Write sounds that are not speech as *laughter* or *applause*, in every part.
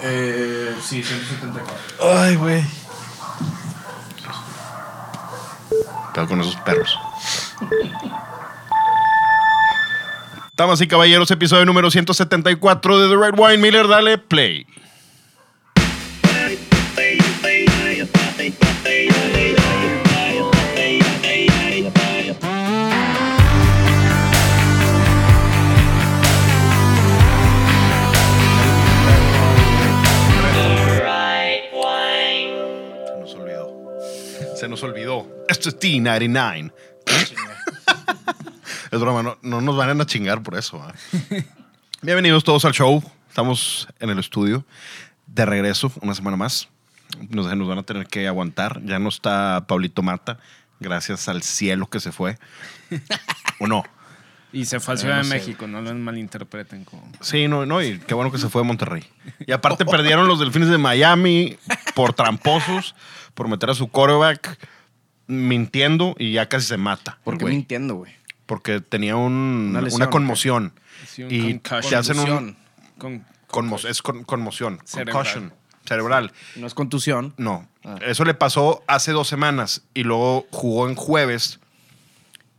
Eh, sí, 174. Ay, güey. Cuidado con esos perros. Damas y caballeros, episodio número 174 de The Red Wine Miller. Dale play. Esto es T99. *laughs* es broma, no, no nos van a chingar por eso. ¿ah? Bienvenidos todos al show. Estamos en el estudio de regreso una semana más. Nos, nos van a tener que aguantar. Ya no está Pablito Mata, gracias al cielo que se fue. ¿O no? Y se fue a Eh, Ciudad no de. México, no lo malinterpreten como. Sí, no, no, y qué bueno que se fue de Monterrey. Y aparte perdieron los delfines de Miami por tramposos, por meter a su quarterback mintiendo y ya casi se mata. ¿Por qué güey. mintiendo, güey? Porque tenía un- Una una, lesión, conmoción. Sí, un Y concussion. te hacen un. Con, conmo- es con- conmoción. Cerebral. Concussion. Cerebral. No es contusión. No. Ah. Eso le pasó hace dos semanas y luego jugó en jueves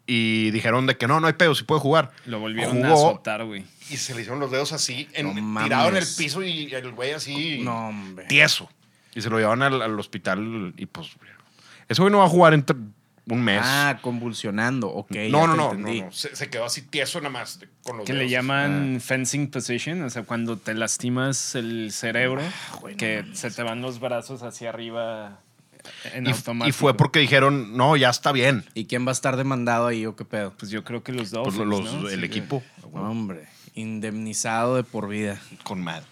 y dijeron de que no, no hay pedo, si puede jugar. lo volvieron a azotar, güey. y se le hicieron los dedos así, en- No tirado en el piso y el güey así No, hombre. tieso. Y se lo llevaron al, al hospital y pues... Ese güey no va a jugar entre un mes. Ah, convulsionando. Ok. ya no, no, te no, no, entendí. no. Se, se quedó así tieso nada más con los Que le dedos. llaman fencing position, o sea, cuando te lastimas el cerebro, no que se te van los brazos hacia arriba en Y, automático. y fue porque dijeron, no, ya está bien. ¿Y quién va a estar demandado ahí o qué pedo? Pues yo creo que los Pues ¿no? el Sí, equipo. Hombre, indemnizado de por vida. Con madre.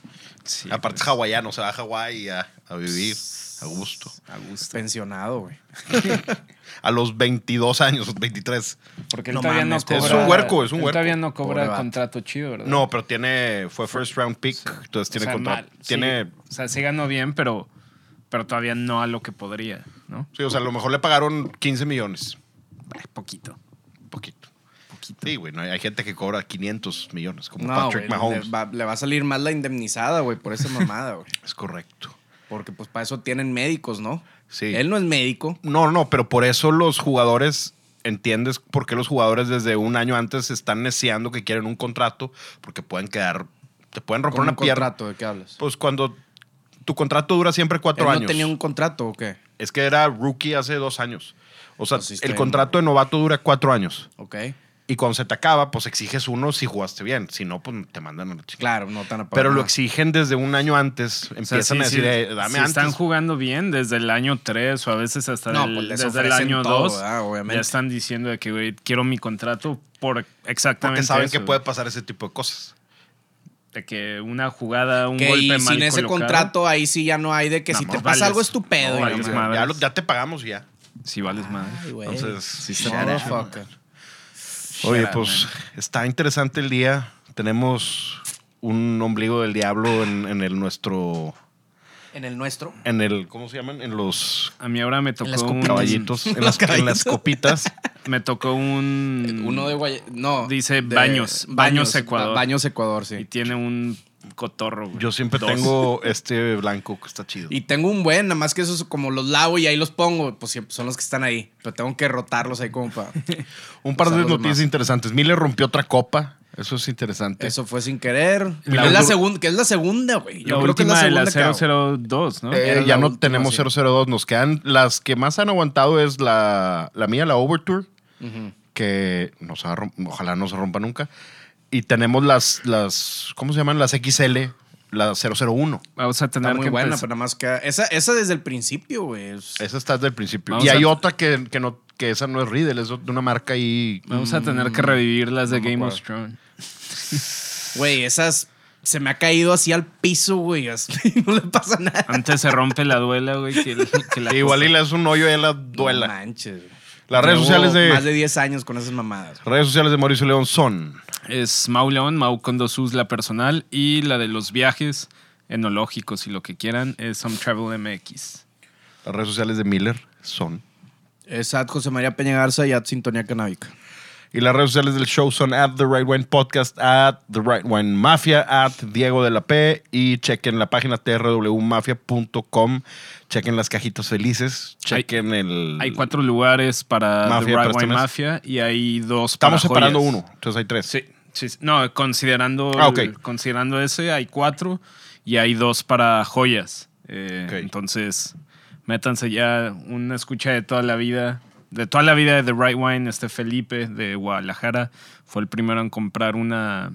Sí, Aparte es pues, hawaiano, se va a Hawái a, a vivir a gusto. a gusto. Pensionado, güey. *laughs* A los 22 años, 23. Porque él No todavía mames, no es cobra. un huerco, es un él huerco. todavía no cobra vato. contrato chido, ¿verdad? No, pero tiene, fue first round pick, entonces tiene O sea, contrato. mal, sí. Tiene, O sea, sí ganó bien, pero, pero todavía no a lo que podría, ¿no? sí, o sea, a lo mejor le pagaron 15 millones. Ay, poquito. Poquito. Poquito. Sí, güey, no hay, gente que cobra 500 millones, como No, Patrick. Mahomes. Le va, le va a salir más la indemnizada, güey, por esa *laughs* mamada, güey. Es correcto. Porque pues para eso tienen médicos, ¿no? Sí. Él no es médico. No, no, pero por eso los jugadores, ¿entiendes por qué los jugadores desde un año antes están neceando que quieren un contrato? Porque pueden quedar, te pueden romper una un pierna. contrato, ¿de qué hablas? Pues cuando tu contrato dura siempre cuatro ¿Él años. no tenía un contrato o qué? Es que era rookie hace dos años. O sea, Pues el contrato de novato dura cuatro años. Ok. Y cuando se te acaba, pues exiges uno si jugaste bien. Si no, pues te mandan a la chica. Claro, no tan Pero lo exigen desde un año antes. O sea, Empiezan sí, a decir, sí, eh, dame si antes. están jugando bien desde el año 3 o a veces hasta No, el- pues les desde el año todo, 2. ¿verdad? Obviamente. Ya están diciendo de que, güey, quiero mi contrato por exactamente porque saben eso, que puede pasar ese tipo de cosas. De que una jugada, un Que golpe y mal sin ese contrato ahí sí ya no hay de que No, si te vales- pasa algo es tu pedo. no. Ya, ya te pagamos y ya. Sí, vales güey. Entonces, Sí, shut está up. gacho. Motherfucker. Oye, Shut pues man. está interesante el día. Tenemos un ombligo del diablo en, en el nuestro. En el nuestro. En el. ¿Cómo se llaman? En los A mí ahora me las tocó un copitas. caballitos. En las, en las copitas. *laughs* Me tocó un. Uno de Guay... No. Dice de- Baños, Baños Ecuador. Ba- Baños Ecuador, sí. Y tiene un cotorro, güey. Yo siempre Dos. tengo este blanco que está chido. Y tengo un buen, nada más que esos como los lavo y ahí los pongo, pues siempre son los que están ahí. Pero tengo que rotarlos ahí como para... *laughs* Un par de noticias demás. interesantes. Miller rompió otra copa. Eso es interesante. Eso fue sin querer. La es la segunda, que es la segunda, güey. Yo la creo que es la de la segunda. cabrón. 002, ¿no? Eh, ya la no última, tenemos sí. 002. Nos quedan las que más han aguantado es la, la mía, la Overture, que no se va a rom- ojalá no se rompa nunca. Y tenemos las, las, ¿cómo se llaman? Las XL, la 001. Vamos a Está tener muy que buena, empezar- pero nada más que... Esa, esa desde el principio, güey. es- Esa está desde el principio. Vamos y hay a- otra que, que no, que esa no es Riddle, es de una marca ahí. Vamos a tener que revivir las de no me Game of acuerdo. Thrones. *laughs* Güey, esas... Se me ha caído así al piso, güey. *laughs* así, no le pasa nada. Antes se rompe la duela, güey, que, que la *laughs* Igual y le es un hoyo y la No duela. manches. güey. Las redes Llevo sociales de, Más de 10 años con esas mamadas. redes sociales de Mauricio León son. Es Mau León, Mau con dos U's, la personal, y la de los viajes enológicos y lo que quieran es Some Travel MX. Las redes sociales de Miller son. Es at José María Peña Garza y at Sintonía Canábica. Y las redes sociales del show son at The Right Wine Podcast, at The Right Wine Mafia, at Diego de la P. Y chequen la página trwmafia.com. Chequen las cajitas felices. Hay- Chequen el. Hay cuatro lugares para Mafia, The Right préstame. Wine Mafia y hay dos Estamos para separando joyas. uno, entonces hay tres. Sí, sí. No, considerando, Ah, el- considerando ese, hay cuatro y hay dos para joyas. Eh. Entonces, métanse ya una escucha de toda la vida. De toda la vida de The Right Wine, este Felipe de Guadalajara fue el primero en comprar una,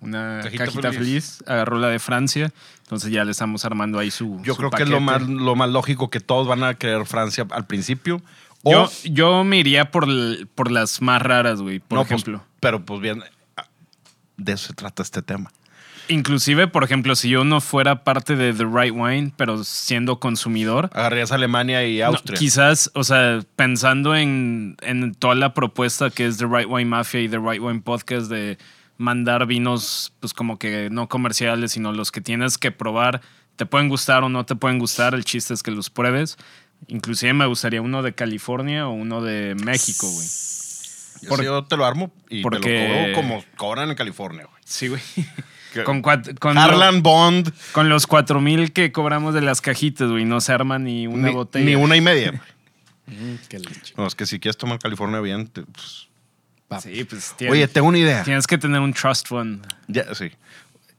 una Cajita cajita, feliz. feliz. Agarró la de Francia. Entonces ya le estamos armando ahí su. Yo su creo que es lo más, lo más lógico que todos van a querer Francia al principio. O, Yo, yo me iría por, el- por las más raras, güey. Por no, pues, ejemplo. pero pues bien, de eso se trata este tema. Inclusive, por ejemplo, si yo no fuera parte de The Right Wine, pero siendo consumidor, Agarrarías Alemania y no, Austria. quizás, o sea, pensando en, en toda la propuesta que es The Right Wine Mafia y The Right Wine Podcast de mandar vinos, pues como que no comerciales, sino los que tienes que probar, te pueden gustar o no te pueden gustar, el chiste es que los pruebes. Inclusive me gustaría uno de California o uno de México, güey. Yo por- sí, yo te lo armo y te porque- lo cobro como cobran en California. güey. Sí, güey. *laughs* Con, cuat- con, lo- Harlan Bond, con los cuatro mil que cobramos de las cajitas, güey, no se arma ni una ni, botella. ni una y media. güey. *laughs* Mm, qué leche. No, es que si quieres tomar California bien, te- pues- Sí, pues tienes, Oye, tengo una idea. tienes que tener un trust fund. Ya, sí.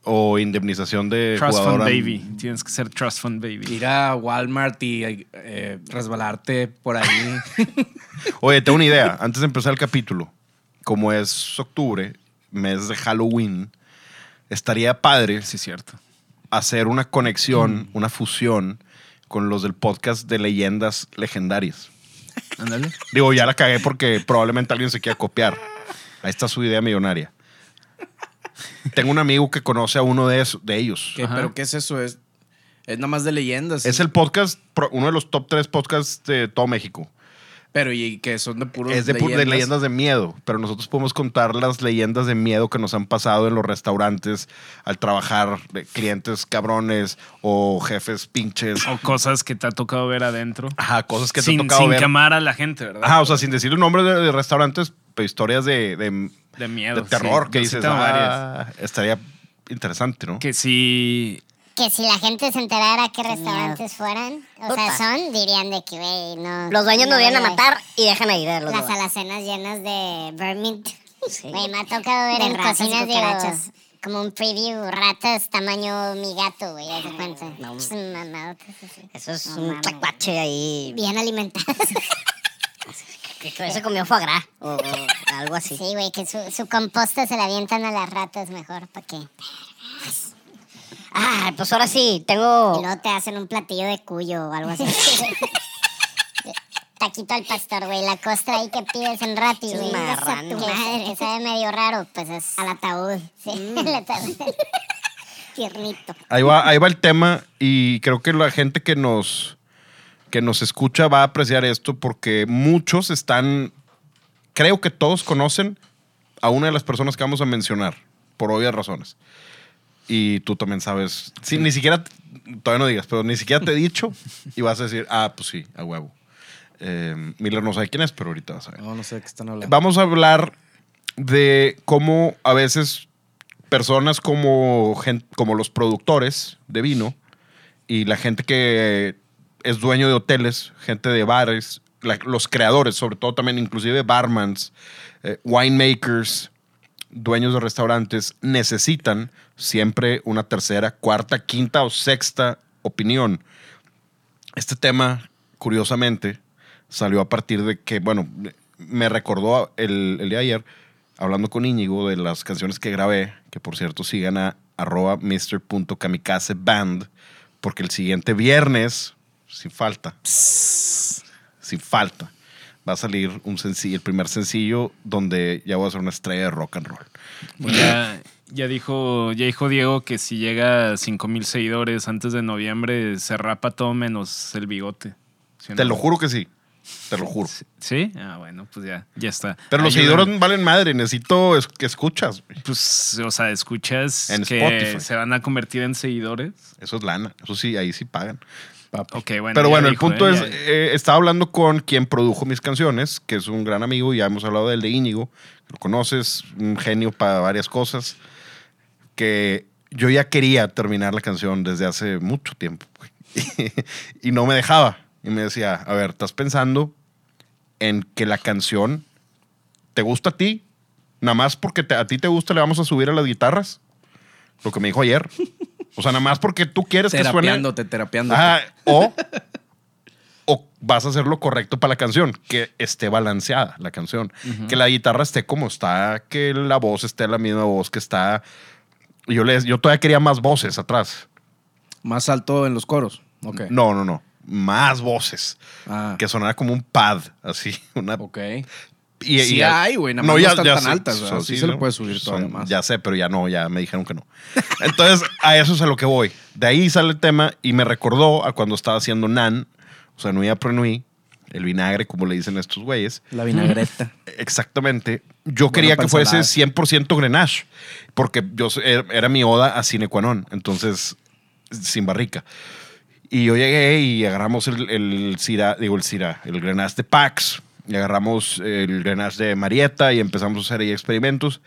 O indemnización de Trust jugador. fund baby. Tienes que ser trust fund baby. Ir a Walmart y eh, resbalarte por ahí. *laughs* Oye, tengo una idea. Antes de empezar el capítulo, como es octubre, mes de Halloween, estaría padre Sí, cierto. hacer una conexión, una fusión con los del podcast de leyendas legendarias. Ándale. Digo, ya la cagué porque probablemente alguien se quiera copiar. Ahí está su idea millonaria. Tengo un amigo que conoce a uno de, esos, de ellos. ¿Qué-. ¿Pero qué es eso? Es, es nada más de leyendas. Es el podcast, uno de los top tres podcasts de todo México. Pero y que son de puros Es de, pu- de leyendas de miedo, pero nosotros podemos contar las leyendas de miedo que nos han pasado en los restaurantes al trabajar, de clientes cabrones o jefes pinches. O cosas que te ha tocado ver adentro. Ajá, cosas que te sin ha tocado sin ver. quemar a la gente, ¿verdad? Ajá, o sea, sin decir el nombre de, de restaurantes, historias de, de, De miedo. de terror sí. que Yo dices, ah, estaría interesante, ¿no? Que si. Que si la gente se enterara qué restaurantes fueran, o sea, son, dirían de que, güey, no. Los dueños nos vienen a matar y dejan ahí de los Las lugares. alacenas llenas de vermint. Sí. Güey, me ha tocado ver De en cocinas, digo, como un preview, ratas tamaño mi gato, güey, haz de cuenta. no. Pues. Eso es No un mames. tlacuache ahí. Bien alimentadas. *laughs* Que que se comió foie gras o, o algo así. Sí, güey, que su, su composta se la avientan a las ratas mejor, ¿para qué? Ah, pues ahora sí, Y tengo. luego te hacen un platillo de cuyo o algo así. *laughs* Taquito al pastor, güey. La costra ahí que pides en Sí, güey. marrano. Que, que, que sabe medio raro, pues es al ataúd. Sí, *laughs* Mm. el ataúd. Tiernito. Ahí va, ahí va el tema y creo que la gente que nos, que nos escucha va a apreciar esto porque muchos están, creo que todos conocen a una de las personas que vamos a mencionar, por obvias razones. Y tú también sabes, sí, ni siquiera, todavía no digas, pero ni siquiera te he dicho y vas a decir, ah, pues sí, a huevo. Eh, Miller no sabe quién es, pero ahorita vas a ver. No, no sé de qué están hablando. Vamos a hablar de cómo a veces personas como, gen- como los productores de vino y la gente que es dueño de hoteles, gente de bares, los creadores, sobre todo también inclusive barmans, eh, winemakers, dueños de restaurantes, necesitan siempre una tercera, cuarta, quinta o sexta opinión. Este tema, curiosamente, salió a partir de que, bueno, me recordó el, el día de ayer, hablando con Íñigo de las canciones que grabé, que por cierto sigan a arroba porque el siguiente viernes, sin falta, sin falta, va a salir un sencillo, el primer sencillo donde ya voy a ser una estrella de rock and roll. Ya, ya dijo, ya dijo Diego que si llega a 5 mil seguidores antes de noviembre, se rapa todo menos el bigote. ¿Sí o Te no? lo juro que sí, te lo juro. ¿Sí? Ah, bueno, pues ya, ya está. Pero los seguidores valen madre, necesito es- que escuchas. Pues, o sea, escuchas En que Spotify. se van a convertir en seguidores. Eso es lana, eso sí, ahí sí pagan. Papi. Ok, bueno. Pero bueno, el dijo, punto ¿eh? es, eh, estaba hablando con quien produjo mis canciones, que es un gran amigo, ya hemos hablado del de Íñigo, lo conoces, un genio para varias cosas, que yo ya quería terminar la canción desde hace mucho tiempo *laughs* y no me dejaba. Y me decía, a ver, ¿estás pensando en que la canción te gusta a ti? Nada más porque te- a ti te gusta le vamos a subir a las guitarras. Lo que me dijo ayer. O sea, nada más porque tú quieres que suene... Terapeándote, terapeándote. O, o vas a hacer lo correcto para la canción, que esté balanceada la canción, que la guitarra esté como está, que la voz esté la misma voz que está. Yo, les, yo todavía quería más voces atrás. Más alto en los coros. Ok. No, no, no. Más voces. Ah, Que sonara como un pad, así. *laughs* Una, ok. Y, Sí hay, güey, no están tan altas, ¿verdad? Sí se le puede subir todavía más. Ya sé, pero ya no, ya me dijeron que no. Entonces, a eso es a lo que voy. De ahí sale el tema y me recordó a cuando estaba haciendo Nan, o sea, Nui après Nui, el vinagre, como le dicen estos güeyes. La vinagreta. *laughs* Exactamente. Yo Bueno, quería que fuese ensaladas. 100% Grenache, porque yo so- era mi oda a Cine entonces sin barrica. Y yo llegué y agarramos el, el Cira, digo el Cira, el Grenache de Pax, y agarramos el Grenache de Marietta y empezamos a hacer ahí experimentos.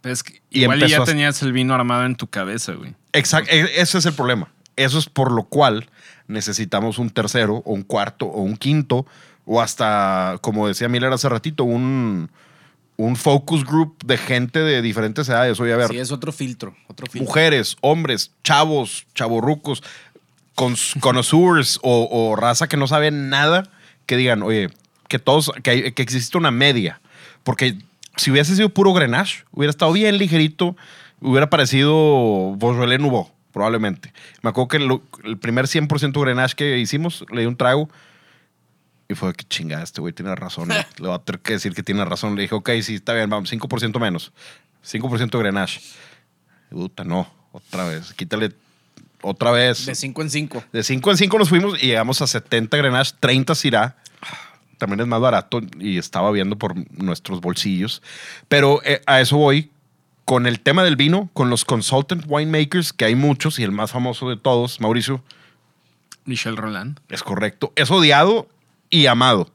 Pues es que Y igual ya a- tenías el vino armado en tu cabeza, güey. Exacto, ese es el problema. Eso es por lo cual necesitamos un tercero o un cuarto o un quinto o hasta, como decía Miller hace ratito, un, un focus group de gente de diferentes edades. Oye, a ver, Sí, es otro filtro. Otro filtro. mujeres, hombres, chavos, chavorrucos, cons- connoisseurs o, o raza que no sabe nada, que digan, oye, que todos, que, que existe una media. Porque si hubiese sido puro Grenache, hubiera estado bien ligerito, hubiera parecido Beaujolais Nouveau, probablemente. Me acuerdo que lo- el primer 100% Grenache que hicimos, le di un trago y fue que chingada, este güey tiene razón. *laughs* Le voy a tener que decir que tiene razón. Le dije, ok, sí, está bien, vamos, 5% menos. 5% Grenache. Puta, no, otra vez. Quítale otra vez. De 5 en 5. De 5 en 5 nos fuimos y llegamos a 70 Grenache, 30 Syrah. También es más barato y estaba viendo por nuestros bolsillos. Pero eh, a eso voy. Con el tema del vino, con los consultant winemakers, que hay muchos y el más famoso de todos, Mauricio, Michel Roland. es correcto. Es odiado y amado.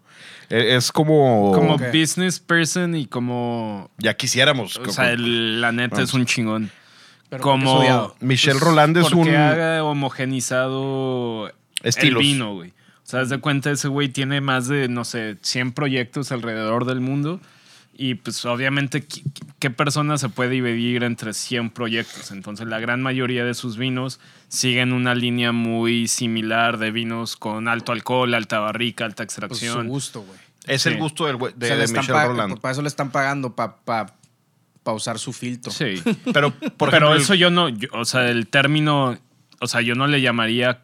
Eh, Es como. Como business person y como. Ya quisiéramos. O sea, el- la neta es un chingón. Pero como. Michel Roland es porque un. haga homogenizado Estilos. el vino, güey. O sea, haz de cuenta, ese güey tiene más de, no sé, 100 proyectos alrededor del mundo. Y pues obviamente, ¿qué, persona se puede dividir entre 100 proyectos? Entonces, la gran mayoría de sus vinos siguen una línea muy similar de vinos con alto alcohol, alta barrica, alta Pues su extracción. gusto, güey. Es Sí. el gusto del, güey- de, O sea, de Michel Roland. Para eso le están pagando, para usar su filtro. Sí. Pero, por Pero ejemplo, el- eso yo no, yo- o sea, el término, o sea, yo no le llamaría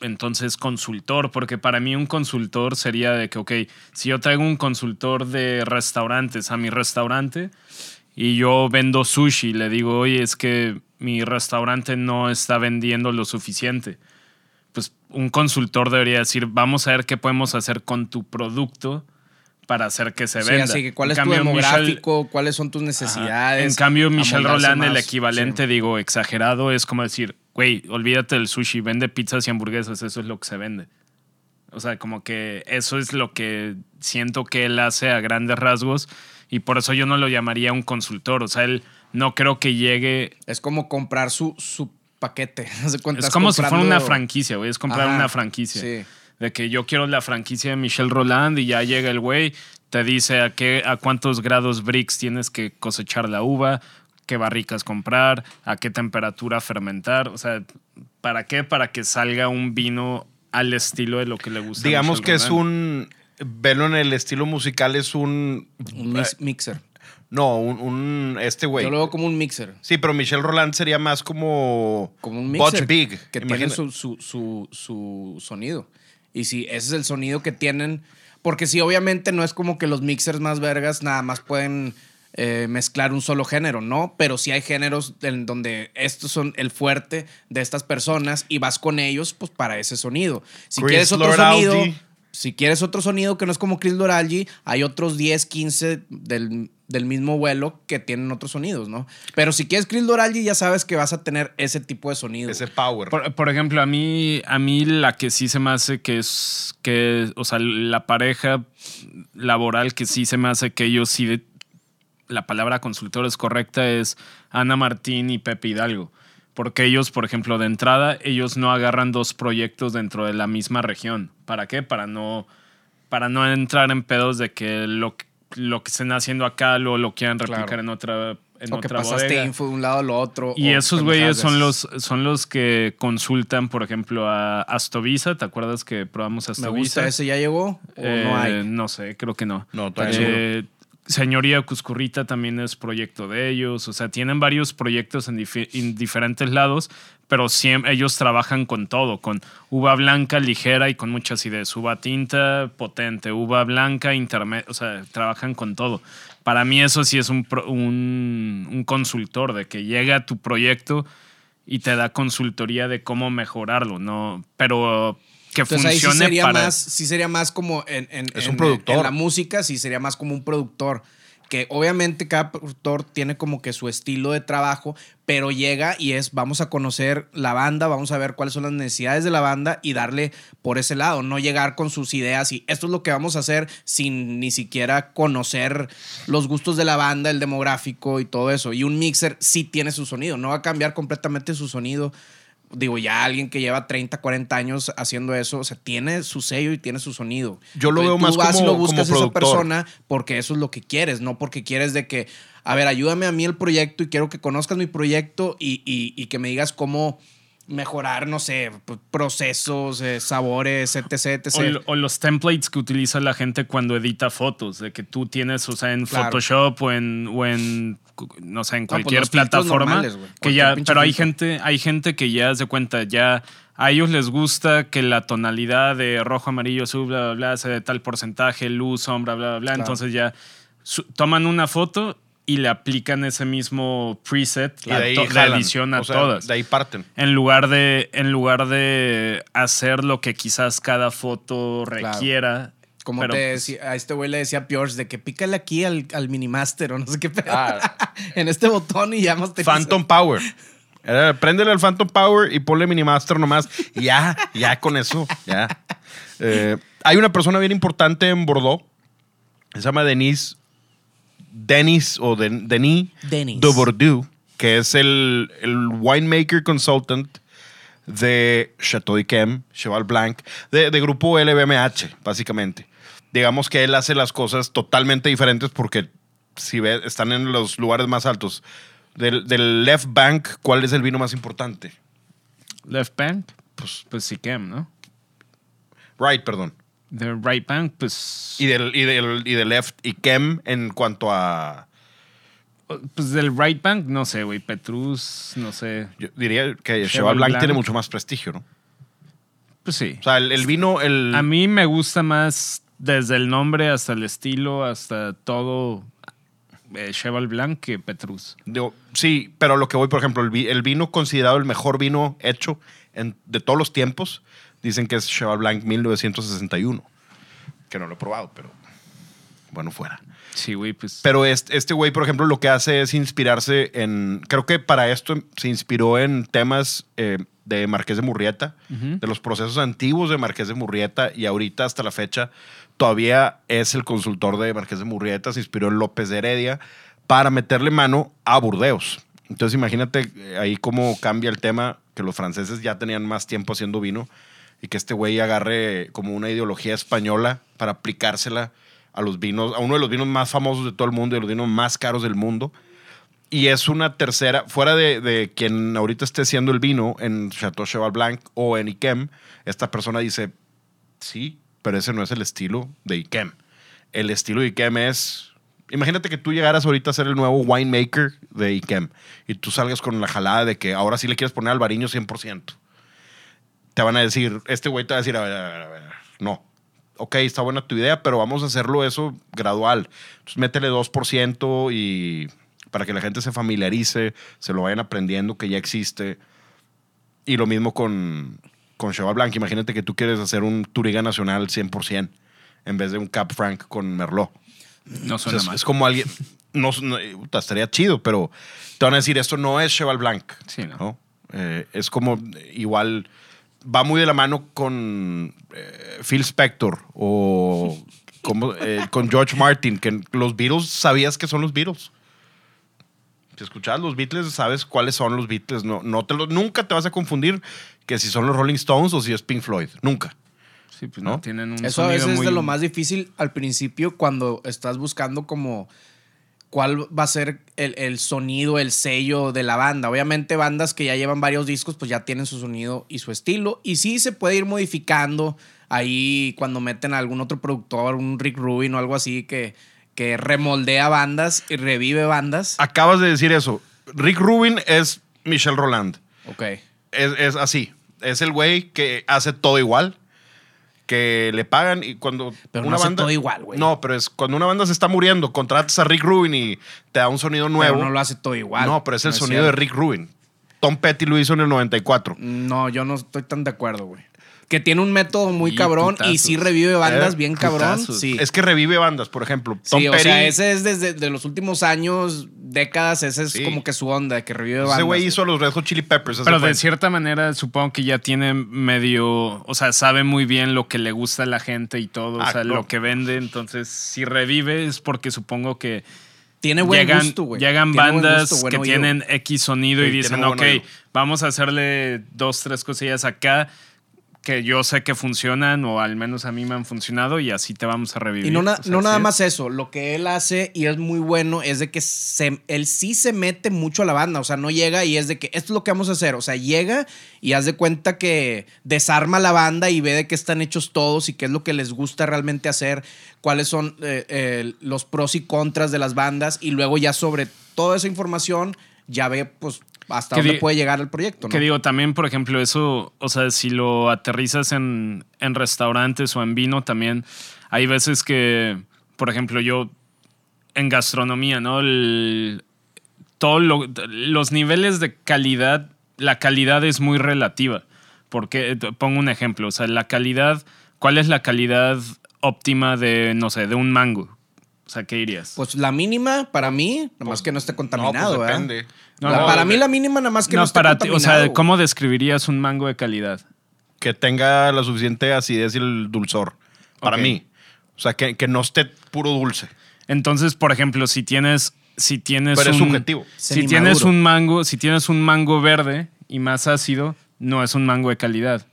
entonces consultor, porque para mí un consultor sería de que, ok, si yo traigo un consultor de restaurantes a mi restaurante y yo vendo sushi, le digo, oye, es que mi restaurante no está vendiendo lo suficiente. Pues un consultor debería decir, vamos a ver qué podemos hacer con tu producto para hacer que se Sí, venda. así que cuál En es tu cambio, Michel- demográfico, cuáles son tus Ajá. necesidades. En cambio, Michel Roland, el equivalente, Sí. digo, exagerado, es como decir, güey, olvídate del sushi, vende pizzas y hamburguesas, eso es lo que se vende. O sea, como que eso es lo que siento que él hace a grandes rasgos y por eso yo no lo llamaría un consultor. O sea, él no creo que llegue... Es como comprar su, su paquete. *laughs* Es como si fuera una comprando- franquicia, güey, es comprar Ajá, una franquicia. Sí. De que yo quiero la franquicia de Michel Roland y ya llega el güey, te dice a, qué, a cuántos grados Brix tienes que cosechar la uva, qué barricas comprar, a qué temperatura fermentar. O sea, ¿para qué? Para que salga un vino al estilo de lo que le gusta. a digamos que es un. Velo en el estilo musical, es un. Un mix- mixer. No, un. un- este güey. Yo lo veo como un mixer. Sí, pero Michel Roland sería más como. Como un Butch mixer. Big. Que tiene su, su, su, su sonido. Y si ese es el sonido que tienen. Porque sí, obviamente no es como que los mixers más vergas nada más pueden eh, mezclar un solo género, ¿no? Pero sí hay géneros en donde estos son el fuerte de estas personas y vas con ellos pues para ese sonido. Si Chris quieres otro Loraldi. sonido, si quieres otro sonido que no es como Chris Loralgi, hay otros 10, 15 del del mismo vuelo que tienen otros sonidos, ¿no? Pero si quieres Chris Doralgi, ya sabes que vas a tener ese tipo de sonido. Ese power. Por, por ejemplo, a mí, a mí la que sí se me hace que es que, o sea, la pareja laboral que sí se me hace que ellos sí, de- la palabra consultor es correcta, es Ana Martín y Pepe Hidalgo. Porque ellos, por ejemplo, de entrada, ellos no agarran dos proyectos dentro de la misma región. ¿Para qué? Para no, para no entrar en pedos de que lo, que- lo que estén haciendo acá lo, lo quieran replicar Claro. en otra, en o que pasaste bodega. info de un lado a lo otro. Y esos güeyes son los, son los que consultan, por ejemplo, a Astovisa. ¿Te acuerdas que probamos Me Astovisa? gusta, ¿ese ya llegó o Eh, no hay? No sé, creo que no. No, todavía Eh, Señoría Cuscurrita también es proyecto de ellos. O sea, tienen varios proyectos en, diferentes lados, pero siempre, ellos trabajan con todo, con uva blanca ligera y con muchas ideas. Uva tinta potente, uva blanca intermedia. O sea, trabajan con todo. Para mí eso sí es un, un consultor, de que llega a tu proyecto y te da consultoría de cómo mejorarlo, ¿no? Pero que Entonces ahí sí funcione sería, para... más, sí sería más como en, en- Es en- un productor. en la música, sí sería más como un productor. Que obviamente cada productor tiene como que su estilo de trabajo, pero llega y es, vamos a conocer la banda, vamos a ver cuáles son las necesidades de la banda y darle por ese lado, no llegar con sus ideas y esto es lo que vamos a hacer sin ni siquiera conocer los gustos de la banda, el demográfico y todo eso. Y un mixer sí tiene su sonido, no va a cambiar completamente su sonido digo, ya alguien que lleva 30, 40 años haciendo eso, o sea, tiene su sello y tiene su sonido. Yo lo Entonces, veo tú más vas y como- lo buscas como a esa persona porque eso es lo que quieres, no porque quieres de que, a ver, ayúdame a mí el proyecto y quiero que conozcas mi proyecto y, y- y que me digas cómo mejorar, no sé, p- procesos, eh, sabores, etc, etc. O, lo- o los templates que utiliza la gente cuando edita fotos, de que tú tienes, o sea, en Claro. Photoshop o en, o en, no sé, en pues cualquier plataforma. normales, que ya, pinche pero hay gente, hay gente que ya se cuenta, ya a ellos les gusta que la tonalidad de rojo, amarillo, azul, bla, bla, bla, sea de tal porcentaje, luz, sombra, bla, bla, bla. Claro. Entonces ya toman una foto y le aplican ese mismo preset Y de ahí a to- de jalan. edición a O sea, todas De ahí parten. en lugar de en lugar de hacer lo que quizás cada foto requiera Como pero, te pues, decía, a este güey le decía a Piors de que pícale aquí al, al minimaster o no sé qué pedo. Ah. *laughs* en este botón y ya más te Phantom Power. Era, préndele al Phantom Power y ponle Minimaster nomás. Ya, ya con eso, ya. Eh, hay una persona bien importante en Bordeaux. Se llama Denise. Denis o Den- Denis Denis. de Bordeaux, que es el, el winemaker consultant de Chateau d'Yquem, Cheval Blanc, de, de grupo LVMH, básicamente. Digamos que él hace las cosas totalmente diferentes porque si ve, están en los lugares más altos. Del, del left bank, ¿cuál es el vino más importante? left bank pues pues sí que no Right, perdón. The right bank pues Y del, y del, y del left y Kem en cuanto a. pues del right bank no sé güey Petrus no sé Yo diría que Cheval Blanc, Blanc. tiene mucho más prestigio, ¿no? pues sí O sea, el, el vino, el. a mí me gusta más desde el nombre hasta el estilo hasta todo eh, Cheval Blanc que Petrus Digo, sí, pero lo que voy, por ejemplo, el, el vino considerado el mejor vino hecho en- de todos los tiempos, dicen que es Cheval Blanc 1961. Que no lo he probado, pero bueno, fuera. sí güey pues Pero este este güey, por ejemplo, lo que hace es inspirarse en. Creo que para esto se inspiró en temas eh, de Marqués de Murrieta, de los procesos antiguos de Marqués de Murrieta, y ahorita hasta la fecha todavía es el consultor de Marqués de Murrieta. Se inspiró en López de Heredia para meterle mano a Burdeos. Entonces, imagínate eh, ahí cómo cambia el tema, que los franceses ya tenían más tiempo haciendo vino y que este güey agarre como una ideología española para aplicársela a los vinos, a uno de los vinos más famosos de todo el mundo y los vinos más caros del mundo. Y es una tercera, fuera de, quien ahorita esté haciendo el vino en Chateau Cheval Blanc o en Iquem, esta persona dice, sí, pero ese no es el estilo de Iquem. El estilo de Iquem es, imagínate que tú llegaras ahorita a ser el nuevo winemaker de Iquem y tú salgas con la jalada de que ahora sí le quieres poner al variño 100%. Te van a decir, este güey te va a decir, a ver, a ver, a ver, no. Ok, está buena tu idea, pero vamos a hacerlo eso gradual. Entonces métele 2% y para que la gente se familiarice, se lo vayan aprendiendo que ya existe. Y lo mismo con, con Cheval Blanc. Imagínate que tú quieres hacer un Turiga Nacional 100% en vez de un Cap Franc con Merlot. No suena mal. es como alguien. No, no, estaría chido, pero te van a decir, esto no es Cheval Blanc. Sí, no. Eh, es como igual. Va muy de la mano con eh, Phil Spector o como, eh, con George Martin, que los Beatles sabías que son los Beatles. Si escuchabas los Beatles, sabes cuáles son los Beatles. No, no te lo- nunca te vas a confundir que si son los Rolling Stones o si es Pink Floyd. Nunca. Sí, pues ¿no? no, tienen un Eso a veces es de lo más difícil al principio cuando estás buscando como cuál va a ser el, el sonido, el sello de la banda. Obviamente bandas que ya llevan varios discos pues ya tienen su sonido y su estilo y sí se puede ir modificando ahí cuando meten a algún otro productor, un Rick Rubin o algo así que, que remoldea bandas y revive bandas. Acabas de decir eso. Rick Rubin es Michel Roland. Ok. Es, es así. Es el güey que hace todo igual. Que le pagan y cuando Pero no una hace banda. todo igual, güey. No, pero es cuando una banda se está muriendo, contratas a Rick Rubin y te da un sonido nuevo. Pero no lo hace todo igual. No, pero es el No sonido de. Rick Rubin. Tom Petty lo hizo en el 94. No, yo no estoy tan de acuerdo, güey. Que tiene un método muy Y cabrón y sí revive bandas Eh, bien cabrón. Sí. Es que revive bandas, por ejemplo. Tom Sí, o Petty. sea, ese es desde de los últimos años, décadas, ese es Sí. como que su onda, que revive bandas. ese güey hizo los Red Hot Chili Peppers. Pero de cierta manera supongo que ya tiene medio, o sea, sabe muy bien lo que le gusta a la gente y todo, Ah, o sea, no. lo que vende, entonces si revive es porque supongo que Tiene buen llegan, gusto, güey. llegan Tiene bandas gusto, que tienen X sonido Sí, y dicen, ok, vamos a hacerle dos, tres cosillas acá que yo sé que funcionan o al menos a mí me han funcionado y así te vamos a revivir. Y no, na- O sea, no nada es. más eso, lo que él hace y es muy bueno es de que se- él sí se mete mucho a la banda, o sea, no llega y es de que esto es lo que vamos a hacer, o sea, llega y haz de cuenta que desarma la banda y ve de qué están hechos todos y qué es lo que les gusta realmente hacer, cuáles son eh, eh, los pros y contras de las bandas y luego ya sobre toda esa información ya ve pues hasta dónde puede llegar el proyecto, ¿no? Que digo, también, por ejemplo, eso, o sea, si lo aterrizas en, en restaurantes o en vino, también hay veces que, por ejemplo, yo en gastronomía, ¿no? El- todo lo- los niveles de calidad, la calidad es muy relativa. Porque, te pongo un ejemplo, o sea, la calidad, ¿cuál es la calidad óptima de, no sé, de un mango? O sea, ¿qué dirías? Pues la mínima para mí, nada más que no esté contaminado, no, pues depende. No, La- no, para mí la mínima nada más que no, no, esté para ti, o contaminado. sea, ¿cómo describirías un mango de calidad? que tenga la suficiente acidez y el dulzor. Para mí. O sea, que, que no esté puro dulce. Entonces, por ejemplo, si tienes, si tienes Pero es un, subjetivo. Si tienes un mango, si tienes un mango verde y más ácido, no es un mango de calidad.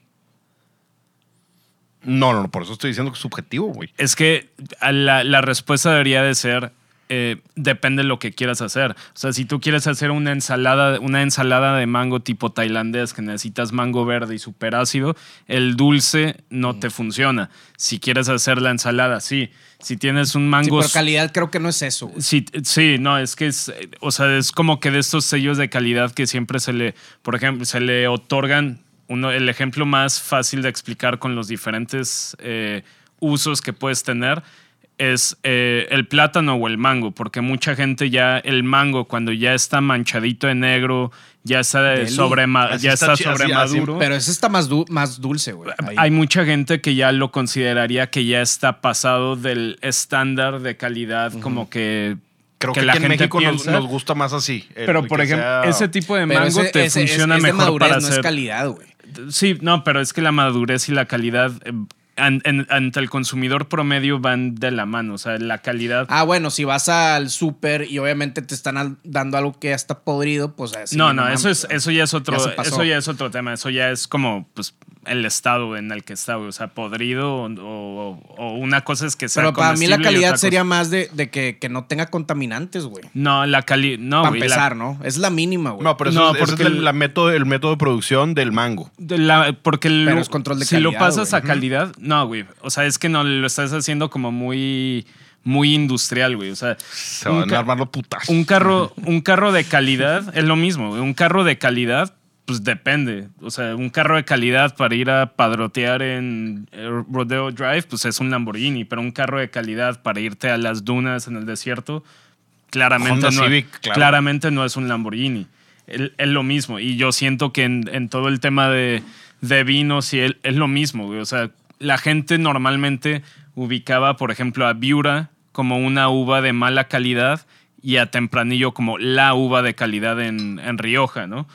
No, no, no, por eso estoy diciendo que es subjetivo, güey. Es que la, la respuesta debería de ser eh, depende de lo que quieras hacer. O sea, si tú quieres hacer una ensalada, una ensalada de mango tipo tailandés que necesitas mango verde y súper ácido, el dulce no te funciona. Si quieres hacer la ensalada, sí. Si tienes un Sí, mango pero calidad creo que no es eso. güey. Sí, sí, no, es que es, o sea, es como que de estos sellos de calidad que siempre se le, por ejemplo, se le otorgan, uno, el ejemplo más fácil de explicar con los diferentes eh, usos que puedes tener es eh, el plátano o el mango, porque mucha gente ya, el mango cuando ya está manchadito de negro, ya está Deli. sobre, ya está está sobre así- así- maduro. Pero ese está más, du- más dulce, güey. ahí. Hay mucha gente que ya lo consideraría que ya está pasado del estándar de calidad, como que, Creo que, que la aquí en gente México nos, piensa. nos gusta más así. el- Pero, por ejemplo, sea- ese tipo de mango ese- te ese funciona es de mejor madurez, para no hacer. es calidad, güey. Sí, no, pero es que la madurez y la calidad eh, an- en- ante el consumidor promedio van de la mano. O sea, la calidad. Ah, bueno, si vas al súper y obviamente te están al- dando algo que ya está podrido, pues así. no, no, eso es, eso ya es otro, Ya eso ya es otro tema. Eso ya es como, pues, el estado en el que está, güey. O sea, podrido o, o- o una cosa es que sea Pero para mí la calidad sería más de, de que, que no tenga contaminantes, güey. No, la calidad. No, para la- empezar, ¿no? Es la mínima, güey. No, pero eso No, porque es el, la método, el método de producción del mango. De la- porque el- Pero es control de si lo pasas güey. a calidad, no, güey. O sea, es que no lo estás haciendo como muy, muy industrial, güey. O sea, Se van a armar los putazos. un carro, un carro de calidad es lo mismo. güey. Un carro de calidad, pues depende. O sea, un carro de calidad para ir a padrotear en eh, Rodeo Drive, pues es un Lamborghini. Pero un carro de calidad para irte a las dunas en el desierto, claramente, no, Civic, claro. claramente no es un Lamborghini. Es lo mismo. Y yo siento que en, en todo el tema de, de vinos y el- es lo mismo, güey. O sea, la gente normalmente ubicaba, por ejemplo, a Viura como una uva de mala calidad y a Tempranillo como la uva de calidad en, en Rioja, ¿no?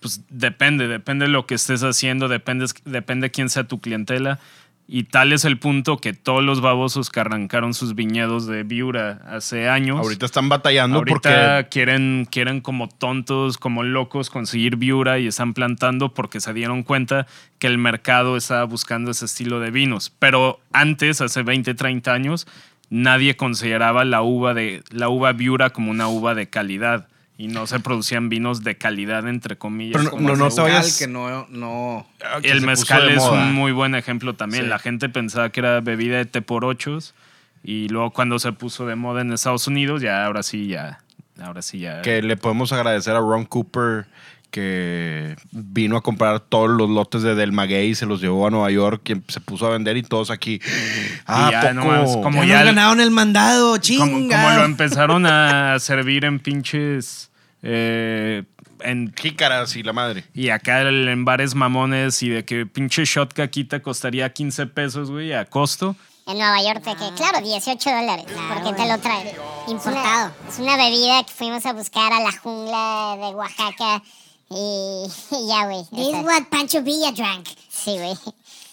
Pues depende, depende de lo que estés haciendo, depende, depende quién sea tu clientela. Y tal es el punto que todos los babosos que arrancaron sus viñedos de Viura hace años. Ahorita están batallando Ahorita porque quieren, quieren como tontos, como locos conseguir Viura y están plantando porque se dieron cuenta que el mercado estaba buscando ese estilo de vinos. Pero antes, hace 20, 30 años, nadie consideraba la uva, de, la uva Viura como una uva de calidad. Y no se producían vinos de calidad, entre comillas. Pero no- Como no- el no te mezcal, vayas- que no, no... que el mezcal es moda. un muy buen ejemplo también. Sí. La gente pensaba que era bebida de té por ochos y luego cuando se puso de moda en Estados Unidos, ya ahora sí, ya, ahora sí ya. que le podemos agradecer a Ron Cooper que vino a comprar todos los lotes de Del Maguey y se los llevó a Nueva York y se puso a vender y todos aquí. Ah, ya poco. nomás, como Ya, ya nos ganaron el mandado, chinga. como, como lo empezaron a *laughs* servir en pinches. eh, en, Jícaras y la madre. y acá en bares mamones y de que pinche shot que aquí te costaría 15 pesos, güey, a costo. En Nueva York, te que claro, 18 dólares. porque te lo traen. Importado. Es una bebida que fuimos a buscar a la jungla de Oaxaca. *laughs* Y, ya, güey. This is what Pancho Villa drank. Sí, güey.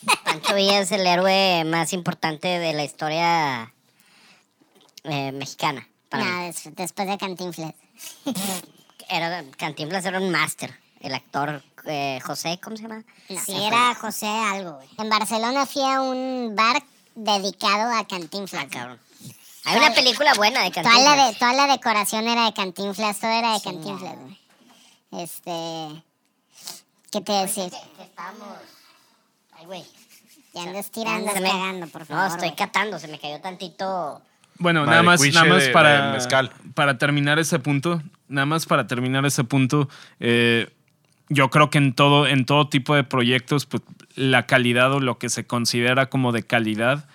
*laughs* Pancho Villa es el héroe más importante de la historia eh, mexicana. Para No, mí. después de Cantinflas. *laughs* Era, Cantinflas era un máster. El actor eh, José, ¿cómo se llama? No, Sí, era José algo, güey. En Barcelona fui a un bar dedicado a Cantinflas. Ah, cabrón. Hay una película buena de Toda Cantinflas. la, de, toda la decoración era de Cantinflas, todo era de Cantinflas, güey. Este. ¿Qué te decir? Ay, güey. Ya andas tirando, Se me- cagando, por favor. No, estoy güey. catando, se me cayó tantito. Bueno, Madre nada más, nada más de- de para, mezcal. para terminar ese punto, nada más para terminar ese punto, eh, yo creo que en todo, en todo tipo de proyectos, pues la calidad o lo que se considera como de calidad,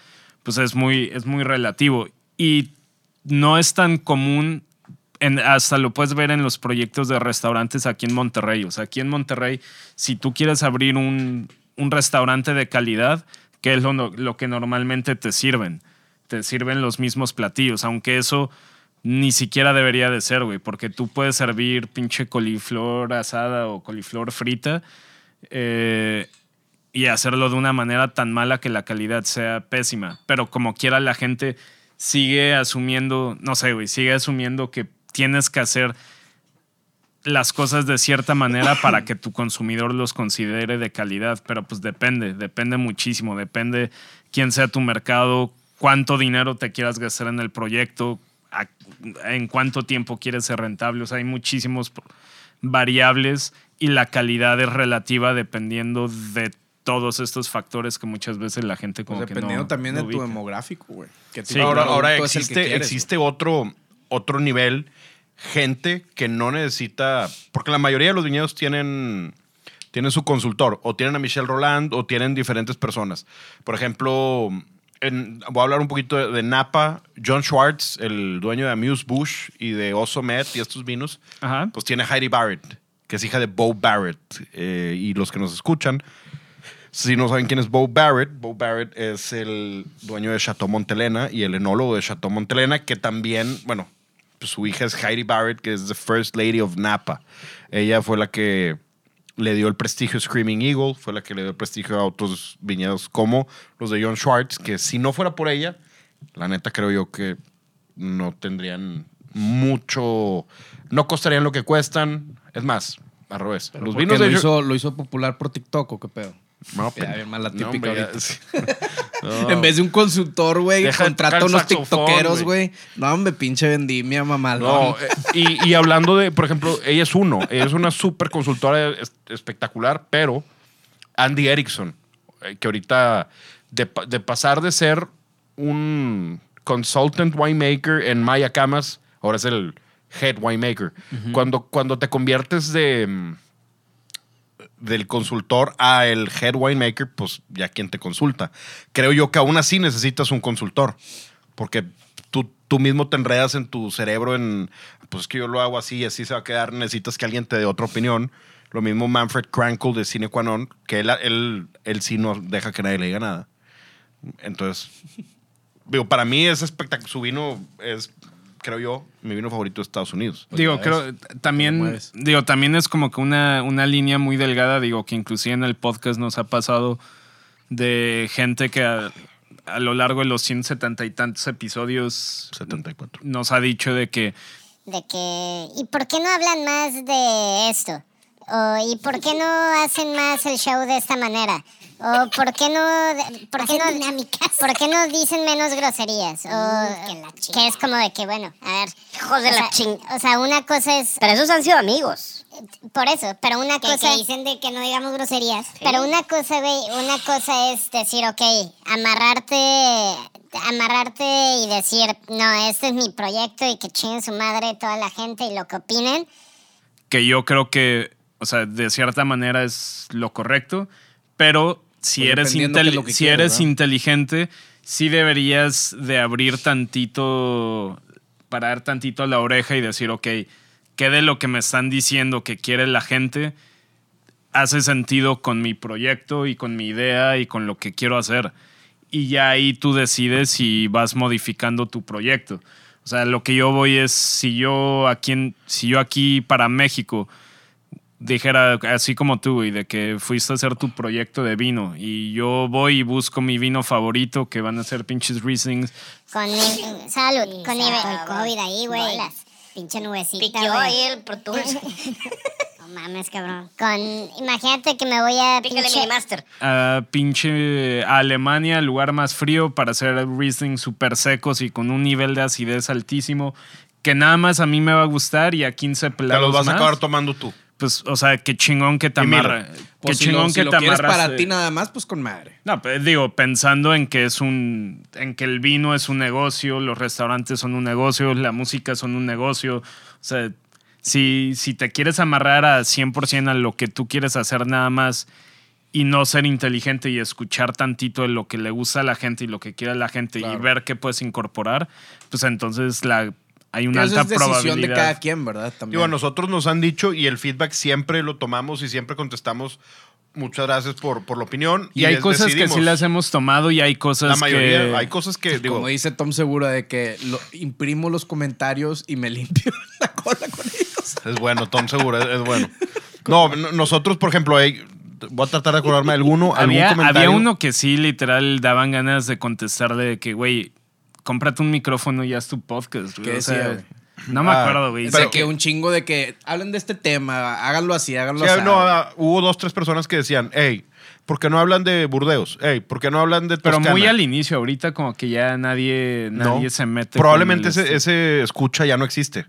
pues es muy, es muy relativo. Y no es tan común, hasta lo puedes ver en los proyectos de restaurantes aquí en Monterrey. O sea, aquí en Monterrey, si tú quieres abrir un, un restaurante de calidad, ¿qué es lo, lo que normalmente te sirven? Te sirven los mismos platillos, aunque eso ni siquiera debería de ser, güey, porque tú puedes servir pinche coliflor asada o coliflor frita eh, y hacerlo de una manera tan mala que la calidad sea pésima. Pero como quiera la gente sigue asumiendo, no sé, güey, sigue asumiendo que tienes que hacer las cosas de cierta manera para que tu consumidor los considere de calidad, pero pues depende, depende muchísimo, depende quién sea tu mercado, cuánto dinero te quieras gastar en el proyecto, a- en cuánto tiempo quieres ser rentable, o sea, hay muchísimos variables y la calidad es relativa dependiendo de todos estos factores que muchas veces la gente como Pues que dependiendo no- también no de tu demográfico, güey. ¿Qué Sí, tipo de ahora que existe, quieres, existe otro, otro nivel, gente que no necesita, porque la mayoría de los viñedos tienen, tienen su consultor, o tienen a Michelle Roland, o tienen diferentes personas. Por ejemplo, en- voy a hablar un poquito de, de Napa. John Schwartz, el dueño de Amuse Bush y de Oso Met y estos vinos, Ajá. pues tiene Heidi Barrett, que es hija de Bo Barrett. Eh, y los que nos escuchan, si no saben quién es Bo Barrett, Bo Barrett es el dueño de Chateau Montelena y el enólogo de Chateau Montelena, que también, bueno, su hija es Heidi Barrett, que es the First Lady of Napa. Ella fue la que le dio el prestigio a Screaming Eagle, fue la que le dio el prestigio a otros viñedos como los de John Schwartz, que si no fuera por ella, la neta creo yo que no tendrían mucho, no costarían lo que cuestan. Es más, al revés. Pero Los ¿por qué vinos lo de hizo, lo hizo popular por TikTok o qué pedo. No, Ya, bien mal la no, típica ahorita. sí. *laughs* No. En vez de un consultor, güey, contrata unos tiktokeros, güey. No, hombre, pinche vendimia, mamá. No, eh, y, y hablando de, por ejemplo, ella es uno, ella es una súper consultora es- espectacular, pero Andy Erickson, eh, que ahorita de, de pasar de ser un consultant winemaker en Maya Camas, ahora es el head winemaker. cuando, cuando te conviertes de del consultor a el head winemaker, pues ya quien te consulta. Creo yo que aún así necesitas un consultor, porque tú, tú mismo te enredas en tu cerebro en, pues es que yo lo hago así y así se va a quedar, necesitas que alguien te dé otra opinión. Lo mismo Manfred Crankle de Cine Qua Non, que él, él, él sí no deja que nadie le diga nada. Entonces, digo, para mí es espectacular. Su vino es, creo yo, mi vino favorito de Estados Unidos. digo, ya creo, también, digo, también es como que una, una línea muy delgada, digo, que inclusive en el podcast nos ha pasado de gente que a, a lo largo de los 170 y tantos episodios 74. nos ha dicho de que De que, ¿y por qué no hablan más de esto? O, ¿Y por qué no hacen más el show de esta manera? ¿O por qué no, por qué no, por qué no dicen menos groserías? O que es como de que, bueno, a ver. Hijos de la ching- O sea, una cosa es, Pero esos han sido amigos. por eso, pero una Que, cosa que dicen de que no digamos groserías. Pero una cosa, güey, una cosa es decir, ok, amarrarte, amarrarte y decir, no, este es mi proyecto y que chinguen su madre toda la gente y lo que opinen. que yo creo que, o sea, de cierta manera es lo correcto, pero si Pues eres, que si quieres, eres ¿verdad? inteligente, sí deberías de abrir tantito, parar tantito la oreja y decir, ok, ¿qué de lo que me están diciendo que quiere la gente hace sentido con mi proyecto y con mi idea y con lo que quiero hacer? Y ya ahí tú decides si vas modificando tu proyecto. O sea, lo que yo voy es, si yo aquí, si yo aquí para México dijera así como tú y de que fuiste a hacer tu proyecto de vino y yo voy y busco mi vino favorito que van a ser pinches Rieslings Con ni- salud, con nivel. Con el COVID ahí, güey. Bolas. Pinche nubecita, Piqueó ahí el Pro Tools. *laughs* *laughs* No mames, cabrón. Con, imagínate que me voy a Pícale pinche- Minimaster. a pinche Alemania, el lugar más frío para hacer Riesling súper secos y con un nivel de acidez altísimo que nada más a mí me va a gustar y a 15 Te pelados los vas a acabar tomando tú. Pues, o sea, qué chingón que te amarra. Qué Pues si lo, chingón si que lo te quieres amarras. para eh, ti nada más, pues con madre. No, pero digo, pensando en que es un. en que el vino es un negocio, los restaurantes son un negocio, la música son un negocio. O sea, si, si te quieres amarrar a 100% a lo que tú quieres hacer nada más y no ser inteligente y escuchar tantito de lo que le gusta a la gente y lo que quiere la gente y ver qué puedes incorporar, pues entonces la, hay una Pero alta es decisión de cada quien, ¿verdad? También. Digo, a nosotros nos han dicho y el feedback siempre lo tomamos y siempre contestamos. Muchas gracias por, por la opinión. y hay des- cosas que decidimos. sí las hemos tomado y hay cosas La mayoría, que... hay cosas que, digo, Como dice Tom Segura, de que lo- imprimo los comentarios y me *laughs* limpio la cola con ellos. es bueno, Tom seguro, es, es bueno. No, no- nosotros, por ejemplo, hay- voy a tratar de acordarme de alguno, *laughs* algún Había, comentario. había uno que sí, literal, daban ganas de contestarle de que, güey, cómprate un micrófono y haz tu podcast. güey. ¿Qué O sea, decía? No me Ah, acuerdo, güey. O sea, que un chingo de que hablen de este tema, háganlo así, háganlo Sí, así. no, ah, hubo dos, tres personas que decían, hey, ¿por qué no hablan de Burdeos? Hey, ¿por qué no hablan de Pero muy al inicio, ahorita como que ya nadie, No. nadie se mete. Probablemente ese, este- ese escucha ya no existe.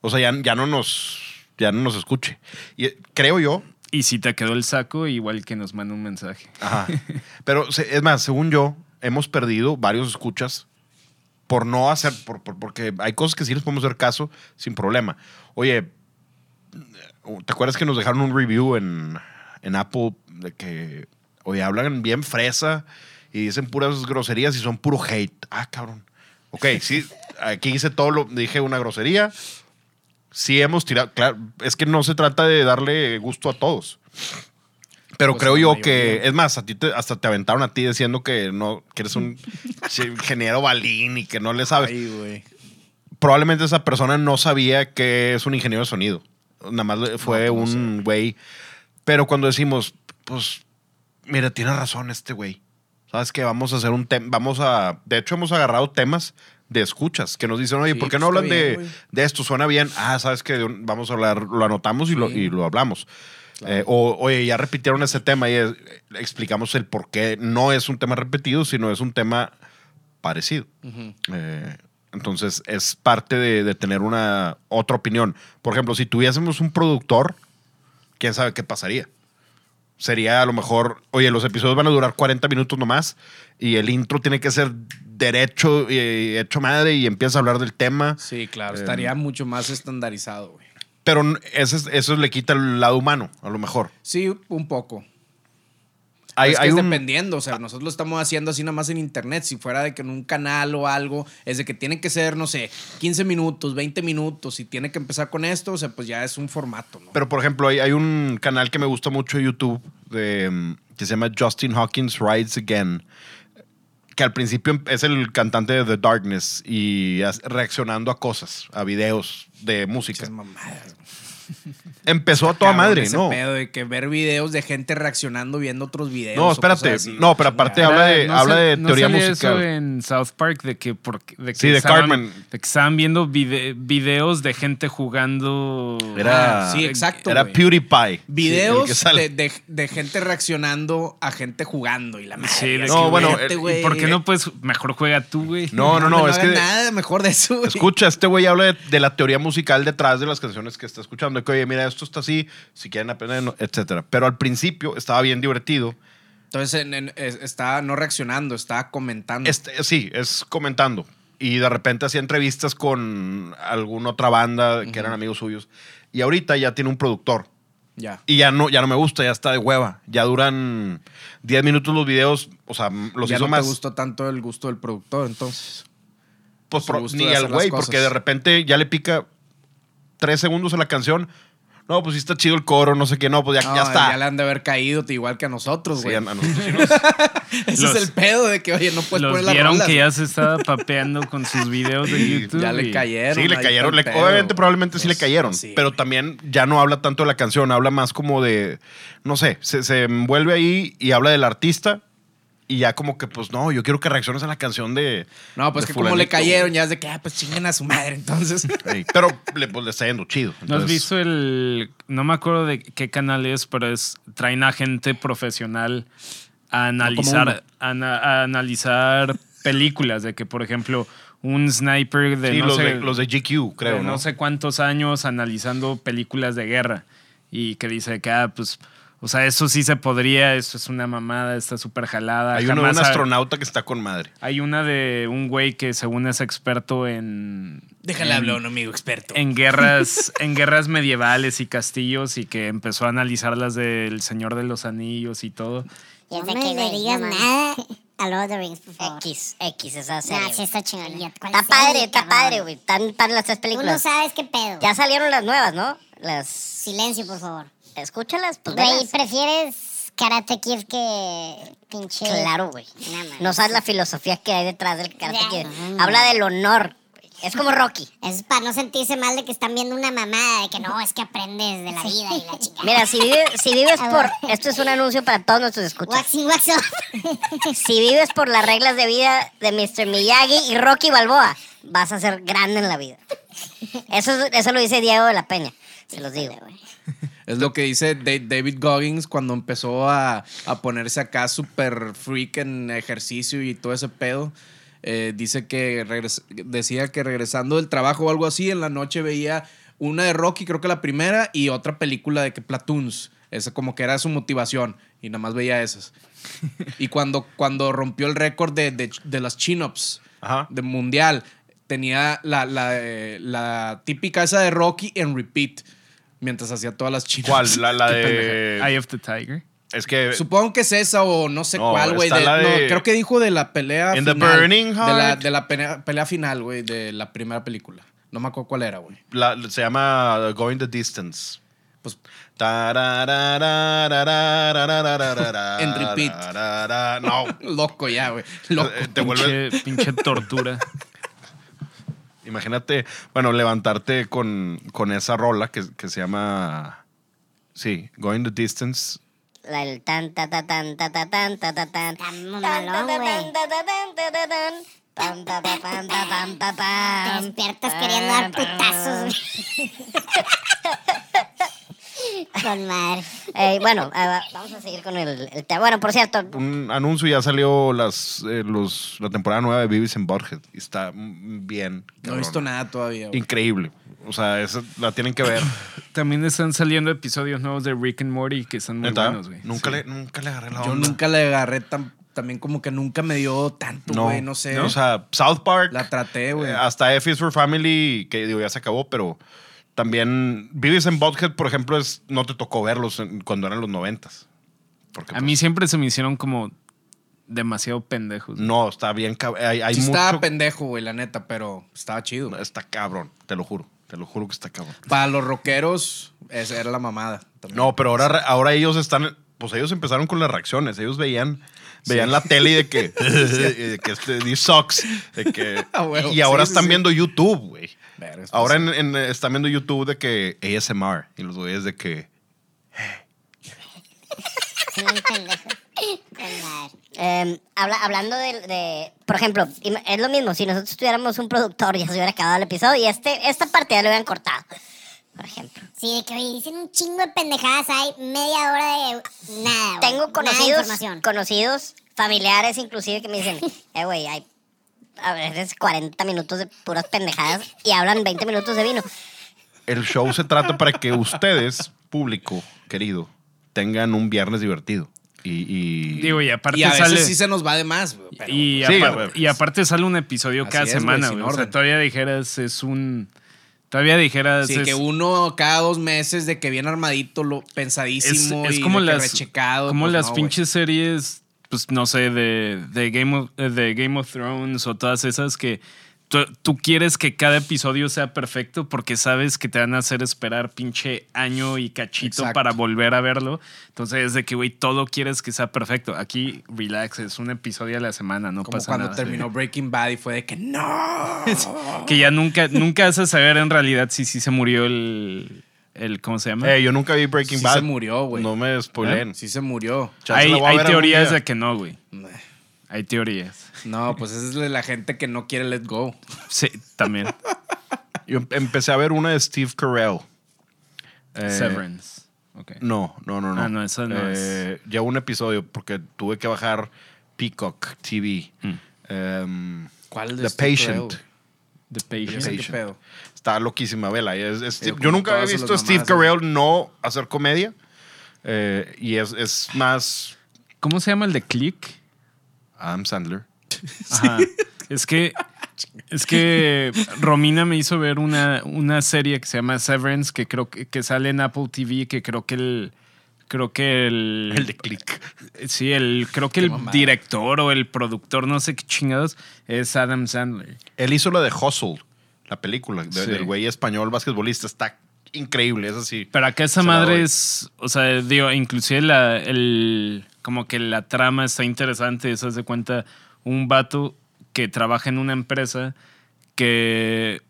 O sea, ya, ya no nos ya no nos escuche. Y eh, creo yo, Y si te quedó el saco, igual que nos manda un mensaje. Ajá. *laughs* Pero es más, según yo, hemos perdido varios escuchas por no hacer, por, por- porque hay cosas que sí les podemos hacer caso sin problema. Oye, ¿te acuerdas que nos dejaron un review en, en Apple de que, oye, hablan bien fresa y dicen puras groserías y son puro hate? Ah, cabrón. Ok, sí, aquí hice todo lo, dije una grosería. Sí hemos tirado, claro, es que no se trata de darle gusto a todos. Pero Pues creo yo mayoría. que, es más, a ti te- hasta te aventaron a ti diciendo que no, que eres un *laughs* ingeniero balín y que no le sabes. Ay, güey. Probablemente esa persona no sabía que es un ingeniero de sonido. Nada más fue No, un güey. Pero cuando decimos, pues, mira, tiene razón este güey. ¿Sabes qué? Vamos a hacer un tema, vamos a... De hecho, hemos agarrado temas de escuchas que nos dicen, oye, Sí, ¿por qué no hablan de, bien, güey. de esto? Suena bien. Ah, ¿sabes qué? Vamos a hablar, lo anotamos y, lo, Sí. y lo hablamos. Eh, o, oye, ya repitieron ese tema y explicamos el por qué no es un tema repetido, sino es un tema parecido. Eh, entonces, es parte de, de tener una otra opinión. Por ejemplo, si tuviésemos un productor, quién sabe qué pasaría. Sería a lo mejor, oye, los episodios van a durar 40 minutos nomás y el intro tiene que ser derecho y hecho madre y empieza a hablar del tema. Sí, claro, Eh, estaría mucho más estandarizado, güey. Pero n- ese es- eso le quita el lado humano, a lo mejor. Sí, un poco. Hay, es que hay es un- dependiendo, o sea, nosotros lo estamos haciendo así nada más en internet. Si fuera de que en un canal o algo, es de que tiene que ser, no sé, 15 minutos, 20 minutos y tiene que empezar con esto, o sea, pues ya es un formato, ¿no? Pero, por ejemplo, hay, hay un canal que me gusta mucho de YouTube de, mm, que se llama Justin Hawkins Rides Again. Que al principio em- es el cantante de The Darkness y reaccionando a cosas, a videos de música. Empezó a toda Cabrón, madre, ese ¿no? pedo de que ver videos de gente reaccionando viendo otros videos. No, o espérate. cosas así, No, pero aparte habla de, No habla de no teoría salía musical. eso en South Park de que, por- de que Sí, de estaban, Cartman. de que estaban viendo vide- videos de gente jugando. Era, Ah, sí, exacto, Era güey. PewDiePie. el Videos que sale. de, de- de gente reaccionando a gente jugando y la madre. Sí, de así, No, que, bueno, güey, el- güey. ¿Por qué no puedes? Mejor juega tú, güey. No, no, no, es que. hagan nada mejor de eso, güey. Escucha, este güey habla de, de la teoría musical detrás de las canciones que está escuchando. De que, oye, mira, esto está así, si quieren aprender, etcétera. Pero al principio estaba bien divertido. Entonces en- en- es- está no reaccionando, está comentando. Este, sí, es comentando. Y de repente hacía entrevistas con alguna otra banda que eran amigos suyos. Y ahorita ya tiene un productor. Ya. Y ya no, ya no me gusta, ya está de hueva. Ya duran 10 minutos los videos. O sea, los ya hizo no más. te gustó tanto el gusto del productor, entonces. Pues pro- ni al güey, porque de repente ya le pica tres segundos a la canción. No, pues sí está chido el coro, no sé qué, no, pues ya, No, ya está. Ya le han de haber caído igual que a nosotros, Sí, güey. a- a nosotros sí nos- *laughs* Ese Los- es el pedo de que, oye, no puedes Los poner las vieron rolas. que ya se estaba papeando con sus *laughs* videos de Sí, YouTube. Ya le cayeron. Sí, le cayeron. le- obviamente, probablemente sí le Pues, cayeron. sí, pero güey. también ya no habla tanto de la canción, habla más como de. No sé, se, se envuelve ahí y habla del artista. Y ya como que, pues no, yo quiero que reacciones a la canción de. No, pues de que como le cayeron, ya es de que, ah, pues chinguen a su madre, entonces. *laughs* Pero le, pues, le está yendo chido. ¿No has visto el. No me acuerdo de qué canal es, pero es. Traen a gente profesional a analizar. a, ana- a analizar películas. De que, por ejemplo, un sniper de. Sí, no los, sé, de, los de GQ, creo, de ¿no? no sé cuántos años analizando películas de guerra. Y que dice que, ah, pues. O sea, eso sí se podría, eso es una mamada, está súper jalada. Hay uno de un astronauta que está con madre. Hay una de un güey que según es experto en... Déjale hablar a un amigo experto. en guerras, *laughs* en guerras medievales y castillos y que empezó a analizar las del Señor de los Anillos y todo. Y es No de me que le digas nada *laughs* a Lord of the Rings, por favor. X, X, esa serie. No, sí está chingón. ¿Cuál Está padre, está cabrón? padre, güey. Están las tres Tú no películas. sabes qué pedo. Ya salieron las nuevas, ¿no? Las. Silencio, por favor. Escúchalas, pues Güey. ¿prefieres Karate Kid que pinche... Claro, güey. No, sabes la filosofía que hay detrás del Karate. Kid. Habla del honor. Es como Rocky. Es para no sentirse mal de que están viendo una mamada, de que no, es que aprendes de la vida y la chica. Mira, si vives, si vives *laughs* por. Esto es un anuncio para todos nuestros escuchas. Waxing, wax off. Si vives por las reglas de vida de Mr. Miyagi y Rocky Balboa, vas a ser grande en la vida. Eso, es- eso lo dice Diego de la Peña. Se los digo. Es lo que dice Da- David Goggins cuando empezó a, a ponerse acá súper freak en ejercicio y todo ese pedo. Eh, dice que decía que regresando del trabajo o algo así, en la noche veía una de Rocky, creo que la primera, y otra película de que Platoons. Esa como que era su motivación. Y nada más veía esas. *laughs* Y cuando, cuando rompió el récord de, de, de las chin-ups de mundial, tenía la, la, eh, la típica esa de Rocky en repeat. Mientras hacía todas las chin-ups. ¿Cuál? La, la *laughs* de. pendeja. Eye of the Tiger. Es que. Supongo que es esa o no sé No, cuál, güey. de- no, creo que dijo de la pelea In the final. Burning De la, Heart. de la pelea, pelea final, güey, de la primera película. No me acuerdo cuál era, güey. se llama Going the Distance. Pues En repeat. No. loco ya, güey. Loco. Te pinche tortura. Imagínate, bueno, levantarte con, con esa rola que, que se llama. Sí, Going the Distance. La del tan ta ta tan ta ta tan ta ta tan. Está Tan, mamalón, ta, ta, güey. tan, ta, ta, tan, ta, ta, tan. Tan, ta, ta, tan, ta, tan, ta, Te tan. despiertas queriendo dar putazos. Con madre. Eh, bueno, eh, va- vamos a seguir con el, el tema. Bueno, por cierto, Un anuncio ya salió las, eh, los, la temporada nueva de Beavis en. Y está bien. no he visto nada todavía, güey. Increíble. O sea, esa la tienen que ver. *coughs* También están saliendo episodios nuevos de Rick and Morty que son muy ¿Neta? buenos, güey. Nunca, Sí. le, nunca le agarré la Yo onda. nunca le agarré tan, también como que nunca me dio tanto, No, güey. No sé. O sea, South Park. la traté, güey. eh, hasta F is for Family, que digo, ya se acabó, pero también Beavis en Butthead, por ejemplo, es, no te tocó verlos en- cuando eran los noventas. Porque, A pues, mí siempre se me hicieron como demasiado pendejos. No, está bien. Hay, hay sí mucho. estaba pendejo, güey, la neta, pero estaba chido. Está cabrón, te lo juro. Te lo juro que está cabrón. Para los rockeros, esa era la mamada. también. No, pero ahora, ahora ellos están. Pues ellos empezaron con las reacciones. Ellos veían Veían la tele y de que, *laughs* de que este, this sucks. De que, *laughs* Ah, y ahora Sí, están sí. viendo YouTube, güey. Ahora en, en- están viendo YouTube de que ASMR. Y los güeyes de que. Eh, habla- hablando de, de- por ejemplo, es lo mismo, si nosotros tuviéramos un productor ya se hubiera acabado el episodio y este, esta parte ya lo hubieran cortado, por ejemplo. Sí, de que oye, dicen un chingo de pendejadas, hay media hora de nada. Tengo Nada de conocidos, información. conocidos, familiares inclusive que me dicen, *laughs* eh, güey, hay a veces 40 minutos de puras pendejadas y hablan 20 minutos de vino. El show se trata para que ustedes, público querido, tengan un viernes divertido. Y. y- Digo, y aparte Y a veces sale. sí se nos va de más, pero- y, Sí, apar- güey. y aparte sale un episodio Así cada es, semana, güey. O sea, todavía dijeras, es un. Todavía dijeras. Sí, es, que uno cada dos meses de que viene armadito, lo, es, pensadísimo es y como las. rechecado. como pues las pinches series, pues no sé, de, de, Game of, eh, de Game of Thrones o todas esas que. Tú, tú quieres que cada episodio sea perfecto porque sabes que te van a hacer esperar pinche año y cachito Exacto. para volver a verlo. Entonces es de que, güey, todo quieres que sea perfecto. Aquí, relax, es un episodio a la semana, no Como pasa cuando nada. terminó Breaking Bad y fue de que no. *laughs* Que ya nunca, nunca vas a saber en realidad si sí se murió el, el ¿cómo se llama? Eh, yo nunca vi Breaking Sí Bad. se murió, güey. No me spoileen. Sí se murió. Chance hay la voy a hay ver algún teorías día. de que no, güey. Hay teorías. No, pues esa es de la gente que no quiere let go. Sí, también. Yo em- empecé a ver una de Steve Carell. Eh, Severance. Ok. No, no, no, no. Ah, no, esa no Eh, Ya un episodio porque tuve que bajar Peacock TV. Mm. Em, ¿Cuál de The Steve Patient. Carell? The Patient. sé qué Patient. pedo. Está loquísima, vela. Es- es- Digo, yo nunca he todas visto a Steve Carell no hacer comedia. Eh, y es, es más ¿Cómo se llama el de Click? Adam Sandler. *laughs* Ajá. Es que. Es que Romina me hizo ver una, una serie que se llama Severance, que creo que, que sale en Apple TV, que creo que el. Creo que el. El de Click. Sí, el, creo que el mamada. director o el productor, no sé qué chingados, es Adam Sandler. Él hizo la de Hustle, la película de- Sí. del güey español basquetbolista. Está increíble, es así. Pero acá esa Se madre es, o sea, digo, inclusive la, el, como que la trama está interesante, eso de cuenta, un vato que trabaja en una empresa que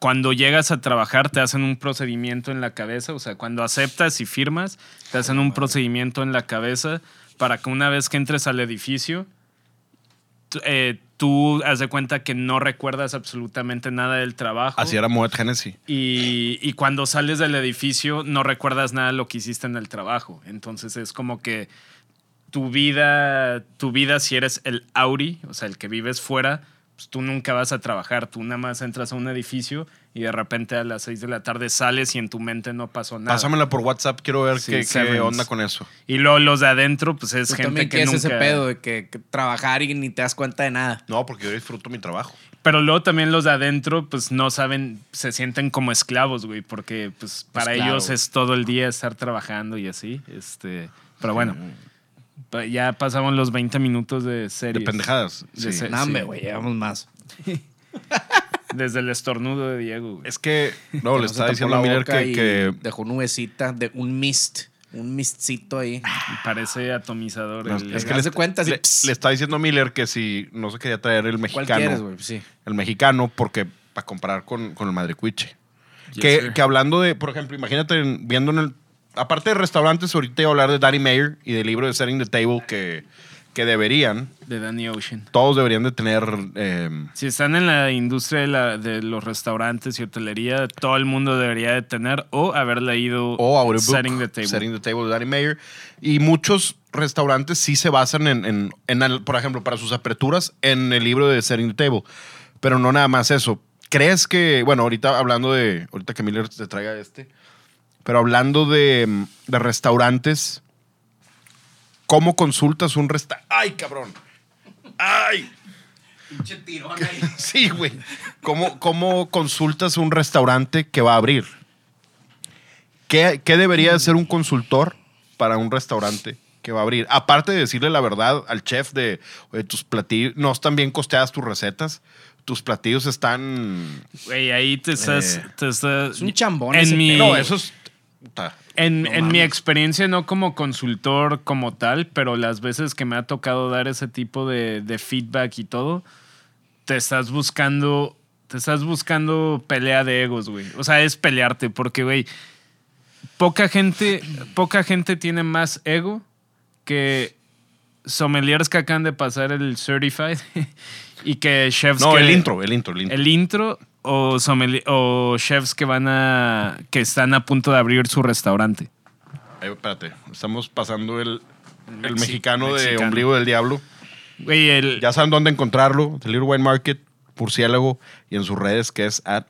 cuando llegas a trabajar te hacen un procedimiento en la cabeza, o sea, cuando aceptas y firmas, te hacen un procedimiento en la cabeza para que una vez que entres al edificio, eh, tú haz de cuenta que no recuerdas absolutamente nada del trabajo. Así era Moet Hennessy. Y, y cuando sales del edificio no recuerdas nada de lo que hiciste en el trabajo. Entonces es como que tu vida, tu vida si eres el Auri, o sea, el que vives fuera, pues tú nunca vas a trabajar. Tú nada más entras a un edificio y de repente a las 6 de la tarde sales y en tu mente no pasó nada. Pásamela por WhatsApp, quiero ver Sí, qué, qué onda con eso. Y luego los de adentro, pues es Tú gente también que quieres nunca... ese pedo de que, que trabajar y ni te das cuenta de nada. No, porque yo disfruto mi trabajo. Pero luego también los de adentro, pues no saben, se sienten como esclavos, güey, porque pues para claro, ellos güey. es todo el día estar trabajando y así. Este, pero bueno, ya pasamos los 20 minutos de serie. De pendejadas. De sí. No, güey, llevamos más. *laughs* Desde el estornudo de Diego, güey. Es que, no, Que le estaba diciendo a Miller que, que Dejó nubecita, de un mist. Un mistcito ahí. Parece atomizador. No, el- es que le, de cuenta, así, le, le estaba diciendo a Miller que si no se quería traer el ¿Cuál mexicano. quieres, güey? Sí. el mexicano, porque para comparar con, con el Madrecuiche. Yes, que, que hablando de, por ejemplo, imagínate en- viendo en el. Aparte de restaurantes, ahorita iba a hablar de Danny Mayer y del libro de Setting the Table que, que deberían, de Danny Ocean. todos deberían de tener. eh, Si están en la industria de, la- de los restaurantes y hotelería, todo el mundo debería de tener o haber leído o Audiobook, Setting the Table. Setting the Table de Danny Mayer. Y muchos restaurantes sí se basan en, en- en el- por ejemplo, para sus aperturas, en el libro de Setting the Table. Pero no nada más eso. ¿Crees que, bueno, ahorita hablando de, ahorita que Miller te traiga este, pero hablando de, de restaurantes, ¿cómo consultas un restaurante? ¡Ay, cabrón! ¡Ay! Pinche tirón *laughs* ahí. Sí, güey. ¿Cómo, ¿Cómo consultas un restaurante que va a abrir? ¿Qué, qué debería de ser un consultor para un restaurante que va a abrir? Aparte de decirle la verdad al chef de, oye, tus platillos, no están bien costeadas tus recetas, tus platillos están... Güey, ahí te estás. Eh, te estás- Es un chambón En ese mi. No, eso es... En, no en mi experiencia, no como consultor como tal, pero las veces que me ha tocado dar ese tipo de, de feedback y todo, te estás buscando, te estás buscando pelea de egos, güey. O sea, es pelearte, porque, güey, poca gente, poca gente tiene más ego que sommeliers que acaban de pasar el certified *laughs* y que chefs No, que- el intro, el intro, el intro. el intro o, o chefs que van a que están a punto de abrir su restaurante. Ay, espérate, estamos pasando el, el Mexi- mexicano, de mexicano. Ombligo del Diablo. Güey, el, Ya saben dónde encontrarlo. The Little Wine Market, Murciélago, y en sus redes que es at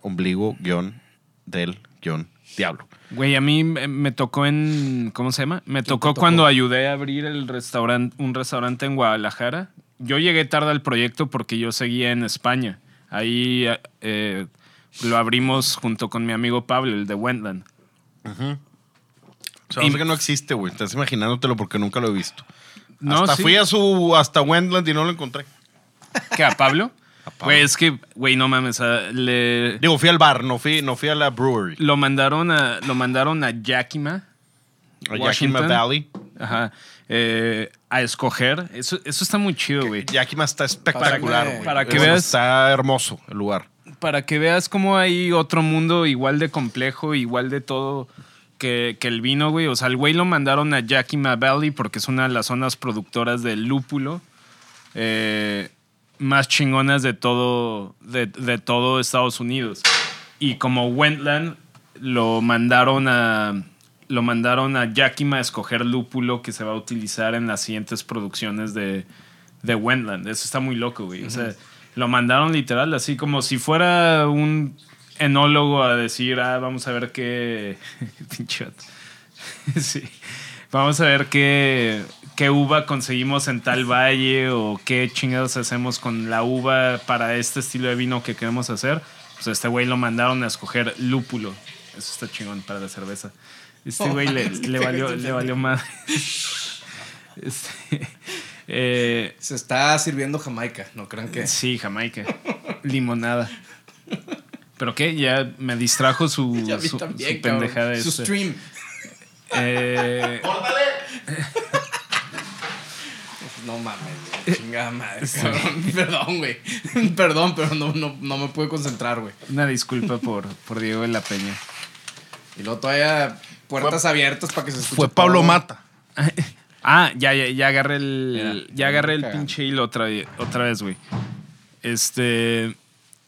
ombligo-del-diablo. güey, a mí me me tocó en ¿cómo se llama? Me tocó, tocó? cuando ayudé a abrir el restaurante un restaurante en Guadalajara. Yo llegué tarde al proyecto porque yo seguía en España. Ahí eh, lo abrimos junto con mi amigo Pablo, el de Wendland. O sea, sé que no existe, güey. Estás imaginándotelo porque nunca lo he visto. No, hasta sí. fui a su, hasta Wendland y no lo encontré. ¿Qué *laughs* a Pablo? Güey, es que, güey, no mames, ah, le, Digo, fui al bar, no fui, no fui a la brewery. lo mandaron a lo mandaron a Yakima A Yakima Washington. Valley. Ajá. eh, a escoger. Eso, eso está muy chido, güey. Yakima está espectacular, Para que- güey. para que veas- Está hermoso el lugar. Para que veas cómo hay otro mundo igual de complejo, igual de todo que, que el vino, güey. O sea, el güey lo mandaron a Yakima Valley porque es una de las zonas productoras del lúpulo eh, más chingonas de todo, de, de todo Estados Unidos. Y como Wentland lo mandaron a lo mandaron a Yakima a escoger lúpulo que se va a utilizar en las siguientes producciones de, de Wentland. Eso está muy loco, güey. O sea, lo mandaron literal, así como si fuera un enólogo a decir, ah, vamos a ver qué. *laughs* Pinche vato. *laughs* sí. Vamos a ver qué, qué uva conseguimos en tal *laughs* valle o qué chingados hacemos con la uva para este estilo de vino que queremos hacer. Pues a este güey lo mandaron a escoger lúpulo. Eso está chingón para la cerveza. Este güey le, *laughs* le valió, le valió más. *laughs* Este, eh, Se está sirviendo Jamaica, no crean que. sí, Jamaica. Limonada. ¿Pero qué? Ya me distrajo su, *laughs* Ya vi su, también, su cabrón. pendejada. Su este. stream. Eh, No mames, güey. Chingada madre, cabrón. Perdón, güey. Perdón, pero no, no, no me pude concentrar, güey. una disculpa por, por Diego de la Peña. Y luego todavía puertas abiertas para que se escuche. Fue Pablo todo. Mata. *laughs* Ah, ya, ya, ya agarré el. Mira, ya agarré el cagando. pinche hilo otra, otra vez, güey. Este.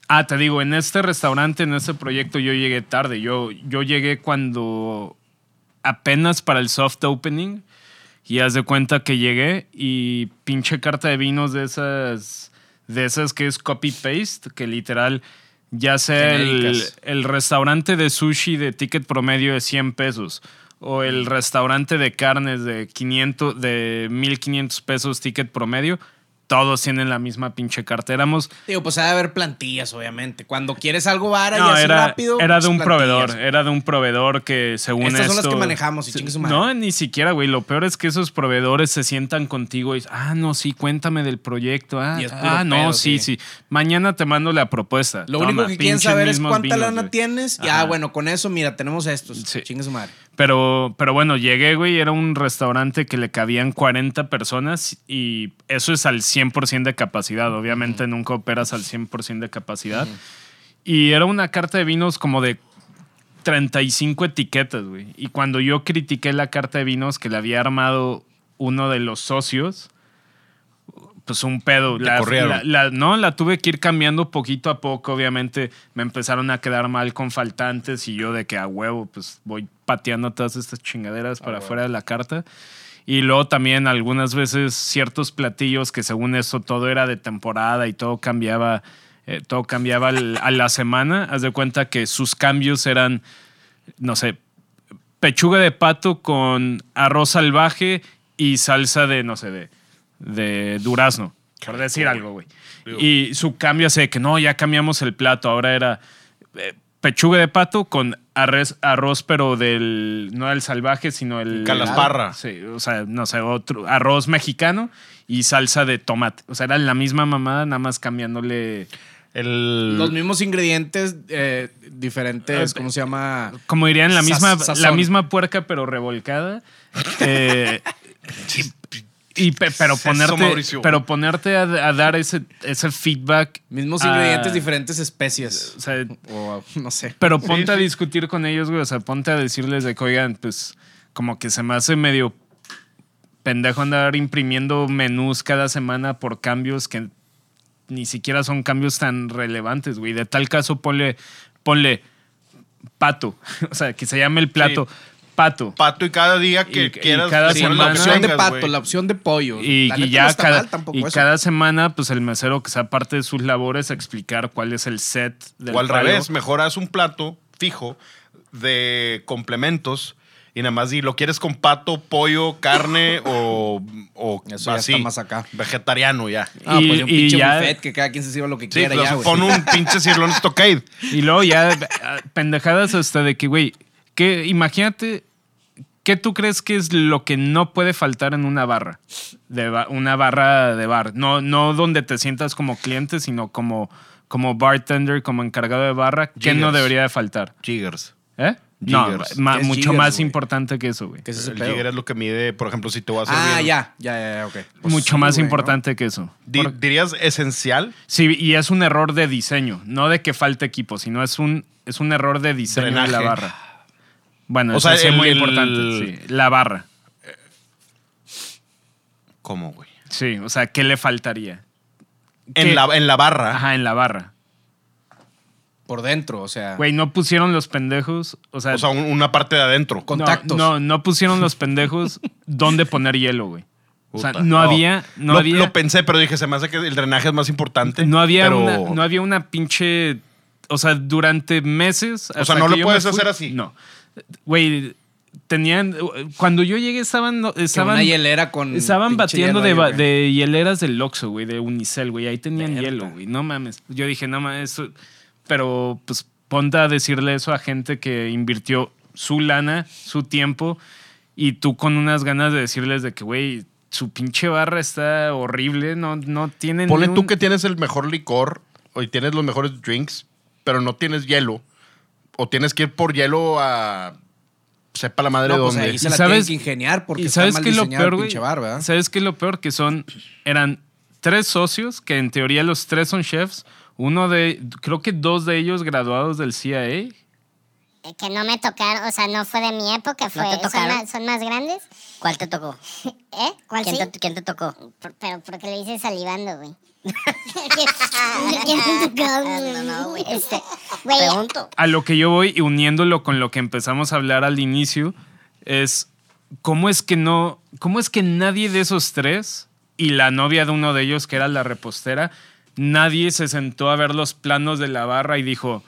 Ah, te digo, en este restaurante, en este proyecto, yo llegué tarde. Yo, yo llegué cuando. apenas para el soft opening. Y haz de cuenta que llegué y pinche carta de vinos de esas. De esas que es copy-paste, que literal. Ya sea el, el restaurante de sushi de ticket promedio de 100 pesos o el restaurante de carnes de 500 de 1500 pesos ticket promedio, todos tienen la misma pinche carta. Éramos Digo, pues ha de haber plantillas, obviamente. Cuando quieres algo vara y así era, rápido. era de pues, un plantillas. proveedor, era de un proveedor que según Estas son las que manejamos y chingue su madre. No, ni siquiera, güey. Lo peor es que esos proveedores se sientan contigo y ah, no, sí, cuéntame del proyecto. Ah, ah, no, pedo, sí, sí. sí, Mañana te mando la propuesta. Lo Toma, único que quieren saber es cuánta vinos, lana tienes. Y Ajá. ah, bueno, con eso, mira, tenemos estos. Sí. Chingue su madre. Pero, pero bueno, llegué, güey, era un restaurante que le cabían 40 personas y eso es al 100% de capacidad. Obviamente nunca operas al 100% de capacidad. Y era una carta de vinos como de 35 etiquetas, güey. Y cuando yo critiqué la carta de vinos que le había armado uno de los socios, pues un pedo. La, corrieron. la- la- no, la tuve que ir cambiando poquito a poco. Obviamente me empezaron a quedar mal con faltantes y yo de que a huevo, pues voy pateando todas estas chingaderas para afuera de la carta. Y luego también algunas veces ciertos platillos que según eso todo era de temporada y todo cambiaba, eh, todo cambiaba al- a la semana. Haz de cuenta que sus cambios eran, no sé, pechuga de pato con arroz salvaje y salsa de, no sé, de, de durazno, por decir algo, güey. Y su cambio hace de que no, ya cambiamos el plato, ahora era eh, pechuga de pato con arroz, arroz pero del, no del salvaje, sino el... Calasparra. Sí, o sea, no sé, otro arroz mexicano y salsa de tomate. O sea, era la misma mamada, nada más cambiándole El, Los mismos ingredientes, eh, diferentes, ¿cómo se llama? Como dirían, la misma, la misma puerca, pero revolcada. Eh, *laughs* y pe- pero ponerte, pero ponerte a, a dar ese, ese feedback. Mismos a- ingredientes, diferentes especias. O sea, O no sé. pero ponte a discutir con ellos, güey. O sea, ponte a decirles de que, oigan, pues, como que se me hace medio pendejo andar imprimiendo menús cada semana por cambios que ni siquiera son cambios tan relevantes, güey. De tal caso, ponle, ponle pato. *laughs* O sea, que se llame el plato pato. pato y cada día que Y- y quieras. cada pones la semana- opción de pato, la opción de pollo. Y, ya no cada, mal y eso. cada semana, pues el mesero que sea parte de sus labores, explicar cuál es el set del O al palo. revés, mejor haz un plato fijo de complementos y nada más di, ¿lo quieres con pato, pollo, carne o, o Eso ya así? está más acá. Vegetariano ya. Ah, Y- pues un pinche ya- buffet que cada quien se sirva lo que Sí, quiera pues, ya, pon un pinche cirlón stockade. *laughs* Y luego ya ah, pendejadas hasta de que, güey, que imagínate, ¿qué tú crees que es lo que no puede faltar en una barra? De ba- una barra de bar. No, no donde te sientas como cliente, sino como, como bartender, como encargado de barra. ¿Qué no debería de faltar? Jiggers. ¿Eh? No, Jiggers. ma- ¿Qué es mucho jiggers, más importante que eso, güey. ¿Qué es El jigger es lo que mide, por ejemplo, si te vas a servir. Ah, ya, ya, ya, ya, ok. Pues mucho sí, más ¿no? importante que eso. Di- Por- ¿Dirías esencial? Sí, y es un error de diseño, no de que falte equipo, sino es un, es un error de diseño de la barra. Bueno, O sea, es muy el- importante, sí. La barra. ¿Cómo, güey? Sí, o sea, ¿qué le faltaría? En ¿Qué? la, en la barra. Ajá, en la barra. Por dentro, o sea. Güey, no pusieron los pendejos, o sea, O sea, un- una parte de adentro. contactos. No, no pusieron los pendejos dónde poner hielo, güey. O sea, Puta. no, había, no lo, había, lo pensé, pero dije, se me hace que el drenaje es más importante. no había pero- una, no había una pinche, o sea, durante meses. sea, hasta no que lo yo puedes me hacer así. No, güey, tenían, cuando yo llegué estaban, estaban, una hielera con. estaban batiendo hielo de, de hieleras del Oxxo, güey, de Unicel, güey, ahí tenían hielo, güey, no mames. Yo dije, no mames, eso, pero pues ponte a decirle eso a gente que invirtió su lana, su tiempo, y tú con unas ganas de decirles de que, güey, su pinche barra está horrible, no, no tienen. Ponle ni tú que tienes el mejor licor y tienes los mejores drinks, pero no tienes hielo. O tienes que ir por hielo a sepa la madre No, pues dónde. ahí se ¿Y la sabes- tienen que ingeniar porque ¿Y está sabes mal qué es lo diseñado el peor, güey? pinche bar, ¿verdad? ¿Sabes qué es lo peor? Que son, eran tres socios, que en teoría los tres son chefs. Uno de, creo que dos de ellos graduados del CIA. Eh, Que no me tocaron, o sea, no fue de mi época, fue, te son, más, son más grandes. ¿Cuál te tocó? *laughs* ¿Eh? ¿Cuál ¿Quién, sí? te, quién te tocó? Por- pero porque lo hice salivando, güey. *laughs* *laughs* No, no, güey. Este. A lo que yo voy y uniéndolo con lo que empezamos a hablar al inicio, es cómo es que no, cómo es que nadie de esos tres y la novia de uno de ellos, que era la repostera, nadie se sentó a ver los planos de la barra y dijo,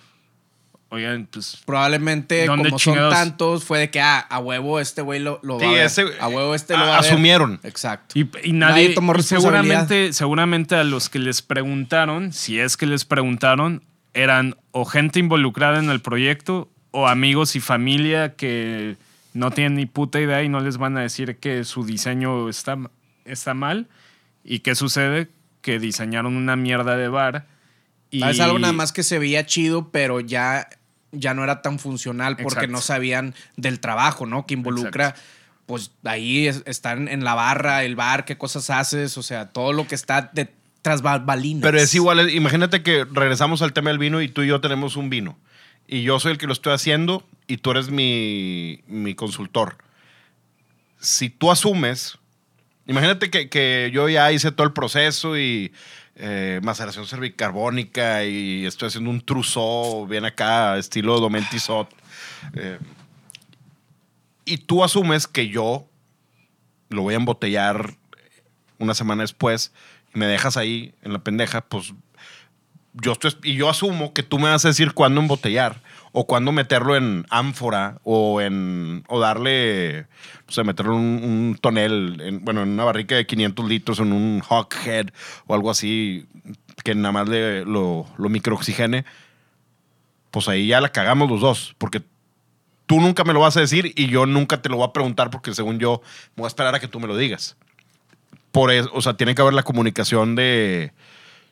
oigan, pues Probablemente, ¿Dónde como son tantos, fue de que ah, a huevo este güey lo, lo Sí, va a ver. ese- a huevo este lo a- va a ver. asumieron. Exacto. Y, y nadie, Nadie tomó y responsabilidad. seguramente, seguramente a los que les preguntaron, si es que les preguntaron, eran o gente involucrada en el proyecto o amigos y familia que no tienen ni puta idea y no les van a decir que su diseño está, está mal. ¿Y qué sucede? Que diseñaron una mierda de bar. Y Es algo nada más que se veía chido, pero ya, ya no era tan funcional porque Exacto. no sabían del trabajo, ¿no? Que involucra, pues ahí es- están en la barra, el bar, qué cosas haces, o sea, todo lo que está de, tras bambalinas. Pero es igual, imagínate que regresamos al tema del vino y tú y yo tenemos un vino. Y yo soy el que lo estoy haciendo y tú eres mi, mi consultor. Si tú asumes, imagínate que, que yo ya hice todo el proceso y eh, maceración cervicarbónica y estoy haciendo un trousseau bien acá, estilo Domentisot. Eh, y tú asumes que yo lo voy a embotellar una semana después y me dejas ahí en la pendeja, pues yo estoy, y yo asumo que tú me vas a decir cuándo embotellar o cuándo meterlo en ánfora o en o darle, no sé, meterlo en un, un tonel, en- bueno, en una barrica de 500 litros, en un hawkhead o algo así que nada más le, lo, lo microoxigene, pues ahí ya la cagamos los dos, porque tú nunca me lo vas a decir y yo nunca te lo voy a preguntar porque según yo voy a esperar a que tú me lo digas. Por eso, o sea, tiene que haber la comunicación de...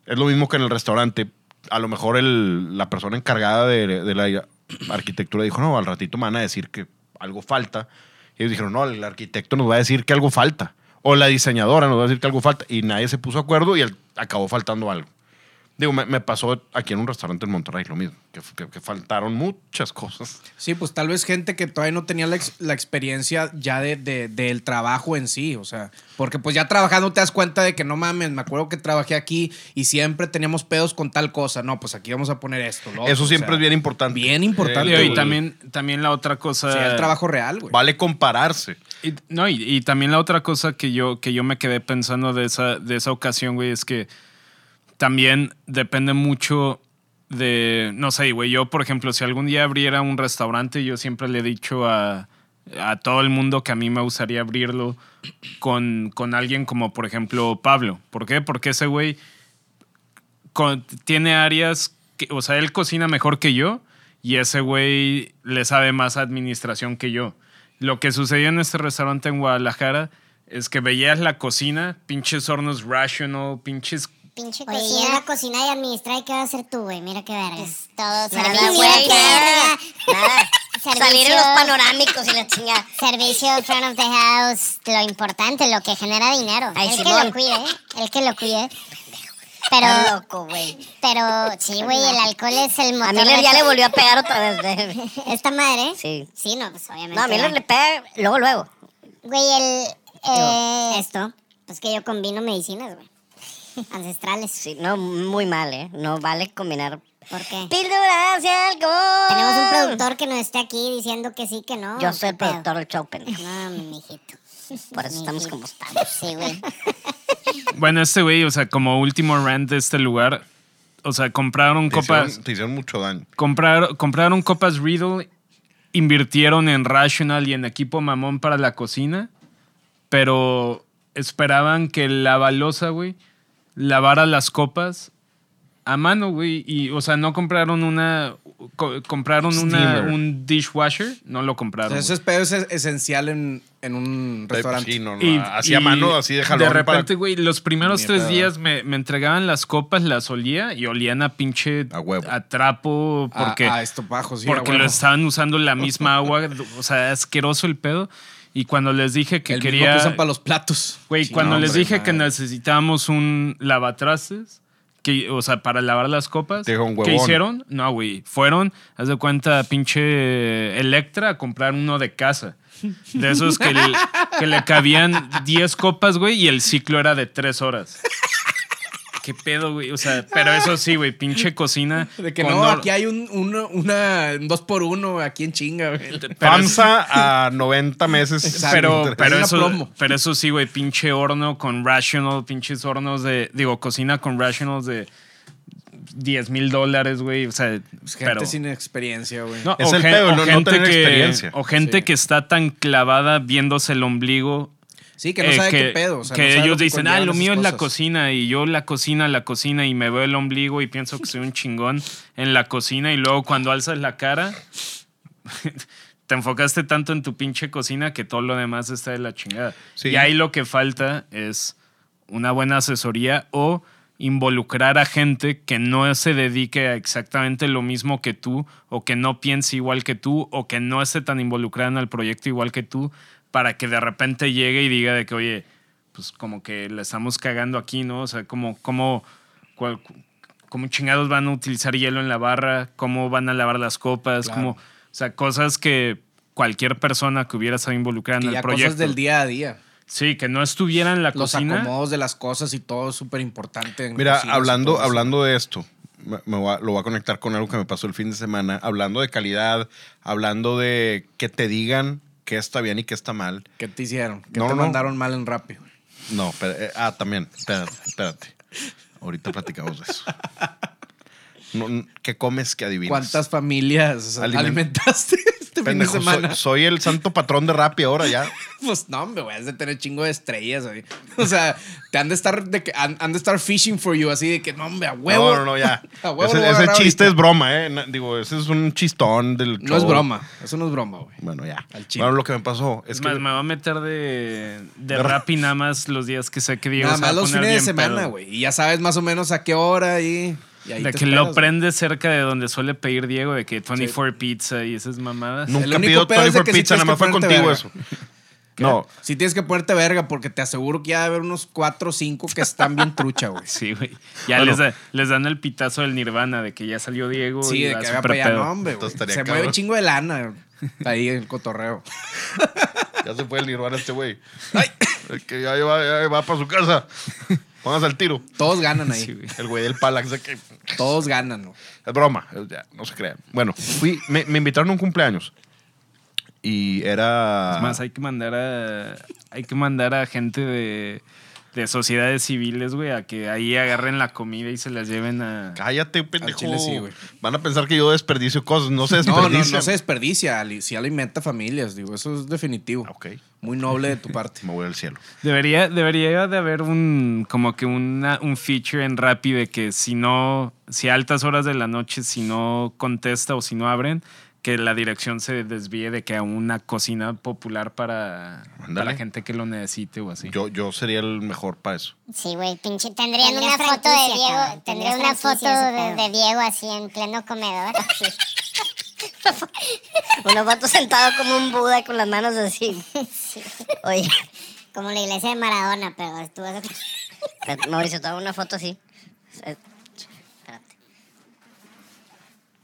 Es lo mismo que en el restaurante. A lo mejor el, la persona encargada de, la arquitectura dijo, no, al ratito me van a decir que algo falta. Y ellos dijeron, no, el arquitecto nos va a decir que algo falta. O la diseñadora nos va a decir que algo falta. Y nadie se puso de acuerdo y acabó faltando algo. Digo, me, me pasó aquí en un restaurante en Monterrey lo mismo, que, que- que faltaron muchas cosas. Sí, pues tal vez gente que todavía no tenía la, ex- la experiencia ya de, de- del trabajo en sí, o sea, porque pues ya trabajando te das cuenta de que no mames, me acuerdo que trabajé aquí y siempre teníamos pedos con tal cosa, no, pues aquí vamos a poner esto. lo otro, Eso o siempre sea, es bien importante. Bien importante. Y, Eh, y también, también la otra cosa. sea, el trabajo real, güey. Vale compararse. Y, no, y, y también la otra cosa que yo, que yo me quedé pensando de esa, de esa ocasión, güey, es que también depende mucho de, no sé, güey, yo, por ejemplo, si algún día abriera un restaurante, yo siempre le he dicho a, a todo el mundo que a mí me gustaría abrirlo con, con alguien como, por ejemplo, Pablo. ¿Por qué? Porque ese güey tiene áreas, que, o sea, él cocina mejor que yo y ese güey le sabe más administración que yo. Lo que sucedió en este restaurante en Guadalajara es que veías la cocina, pinches hornos rational, pinches... Pinche Oye, cocina. la cocina y administrar, ¿qué vas a hacer tú, güey? Mira qué verga. Es todo servicio. güey, Mira qué nada. verga. Nada. Servicio. Salir en los panorámicos y la chingada. Servicio front of the house, lo importante, lo que genera dinero. Ay, el que lo cuide, el que lo cuide. Pero, Está loco, güey. pero sí, güey, el alcohol es el motor. A Miller ya le volvió a pegar otra vez. De... *laughs* Esta madre. Sí. Sí, no, pues obviamente. No, a Miller le pega luego, luego. Güey, el. Eh, Esto, pues que yo combino medicinas, güey. Ancestrales. Sí, no, muy mal, ¿eh? No vale combinar ¿Por qué? píldoras y alcohol. Tenemos un productor que nos esté aquí diciendo que sí, que no. Yo soy el productor del show, pendejo. No, mijito. Por eso estamos como estamos. sí, güey. *laughs* Bueno, este güey, o sea, como último rant de este lugar, o sea, compraron Te copas... hicieron, te hicieron mucho daño. Comprar, compraron copas Riddle, invirtieron en Rational y en equipo mamón para la cocina, pero esperaban que la balosa, güey, lavara las copas a mano, güey. Y, o sea, no compraron una. co- compraron una, un dishwasher, no lo compraron. Ese güey. pedo es esencial en, en un restaurante. Sí, no, no. Y- así a mano, así de. De repente, para- güey, los primeros tres pedo. días me, me entregaban las copas, las olía y olían a pinche A huevo. trapo A- porque, a estopajos, sí, porque a huevo. lo estaban usando la misma agua, o sea, asqueroso el pedo. Y cuando les dije que el mismo quería, que usan para los platos. güey, Sí, cuando no, les hombre, dije que necesitábamos un lavatrastes, que, o sea, para lavar las copas, Te dijo un ¿qué hicieron? No, güey, fueron, haz de cuenta, pinche Electra a comprar uno de casa. De esos que, le- que le cabían 10 copas, güey, y el ciclo era de 3 horas. ¿Qué pedo, güey? O sea, pero eso sí, güey, pinche cocina. *laughs* De que no, aquí hay un, uno- una un dos por uno aquí en chinga, güey. es- FAMSA a 90 meses. Exacto. Pero, pero, una eso, pero eso sí, güey, pinche horno con rational, pinches hornos de, digo, cocina con rationals de 10 mil dólares, güey. O sea, Pues gente pero, sin experiencia, güey. No, Es o el pedo, o no- no gente tener que, experiencia. O gente Sí. que está tan clavada viéndose el ombligo. Sí, que no eh, sabe que, qué pedo. o sea, que no ellos dicen, ah, lo mío es la cosas". cocina y yo la cocina, la cocina y me veo el ombligo y pienso que soy un chingón en la cocina y luego cuando alzas la cara, *laughs* te enfocaste tanto en tu pinche cocina que todo lo demás está de la chingada. Sí. Y ahí lo que falta es una buena asesoría o involucrar a gente que no se dedique a exactamente lo mismo que tú o que no piense igual que tú o que no esté tan involucrada en el proyecto igual que tú para que de repente llegue y diga de que, oye, pues como que la estamos cagando aquí, ¿no? O sea, como, como, cómo chingados van a utilizar hielo en la barra, cómo van a lavar las copas, Claro. cómo, o sea, cosas que cualquier persona que hubiera estado involucrada Que en el proyecto. cosas del día a día. Sí, que no estuviera en la Los cocina. acomodos de las cosas y todo es súper importante. Mira, hablando, hablando de esto, me, me voy a- lo voy a conectar con algo que me pasó el fin de semana. Hablando de calidad, hablando de que te digan qué está bien y qué está mal. ¿Qué te hicieron? ¿Qué No, te no. mandaron mal en rápido? No, pero, eh, ah, también. Espérate, espérate. Ahorita platicamos de eso. *laughs* No, ¿Qué comes que adivinas? ¿Cuántas familias *laughs* Aliment- alimentaste este Pendejo, fin de soy, semana? soy el santo patrón de Rappi ahora ya. *laughs* Pues no, me voy a de tener chingo de estrellas. güey. O sea, te han de estar de que han, han de estar fishing for you, así de que no, hombre, a huevo. No, no, no, ya. *laughs* A huevo ese ese chiste ahorita. es broma, ¿eh? Digo, ese es un chistón del No es show. broma. Eso no es broma, güey. Bueno, ya. Al chile. Bueno, lo que me pasó es Es que más, me va a meter de, de De rap y nada más los días que sé que Diego Nada se va más los fines de semana, güey. Y ya sabes más o menos a qué hora y. Y ahí De te que esperas, lo prende cerca de donde suele pedir Diego, de que 24 pizza y esas mamadas. Nunca único pidió pedo es de 24 que sí pizza, nada más fue contigo verga. eso. *laughs* No, Si tienes que ponerte verga porque te aseguro que ya va a haber unos 4 o 5 que están bien trucha, güey. *laughs* Sí, güey. Ya Bueno. les, da- les dan el pitazo del Nirvana de que ya salió Diego. Sí, y de que haga para allá. No, hombre, Se cabrón. mueve chingo de lana ahí en el cotorreo. *laughs* ya se fue el Nirvana este güey. ¡Ay! *coughs* El que ya va, ya va para su casa. Póngase al tiro. Todos ganan *laughs* ahí. Sí, güey. El güey del Palax de que... Todos ganan, ¿no? Es broma, ya, no se crean. Bueno, fui, me, me invitaron a un cumpleaños. Y era... Es más, hay que mandar a, hay que mandar a gente de, de sociedades civiles, güey, a que ahí agarren la comida y se las lleven a... Cállate, pendejo. chile sí, güey. Van a pensar que yo desperdicio cosas. No se No, desperdicia. no, no se desperdicia. Si alimenta familias, digo, eso es definitivo. Ok, Muy noble de tu parte. *laughs* me voy al cielo. Debería, debería de haber un como que una, un feature en Rappi de que si no, si a altas horas de la noche, si no contesta o si no abren, que la dirección se desvíe de que a una cocina popular para, para la gente que lo necesite o así. Yo, yo sería el mejor para eso. Sí, güey, pinche. Tendrían Tendría una foto de Diego. Tendría una foto de, Diego así en pleno comedor. así. *laughs* Una foto sentado como un Buda con las manos así. *laughs* Oye, Como la iglesia de Maradona, pero tú vas a... Mauricio, toma una foto así.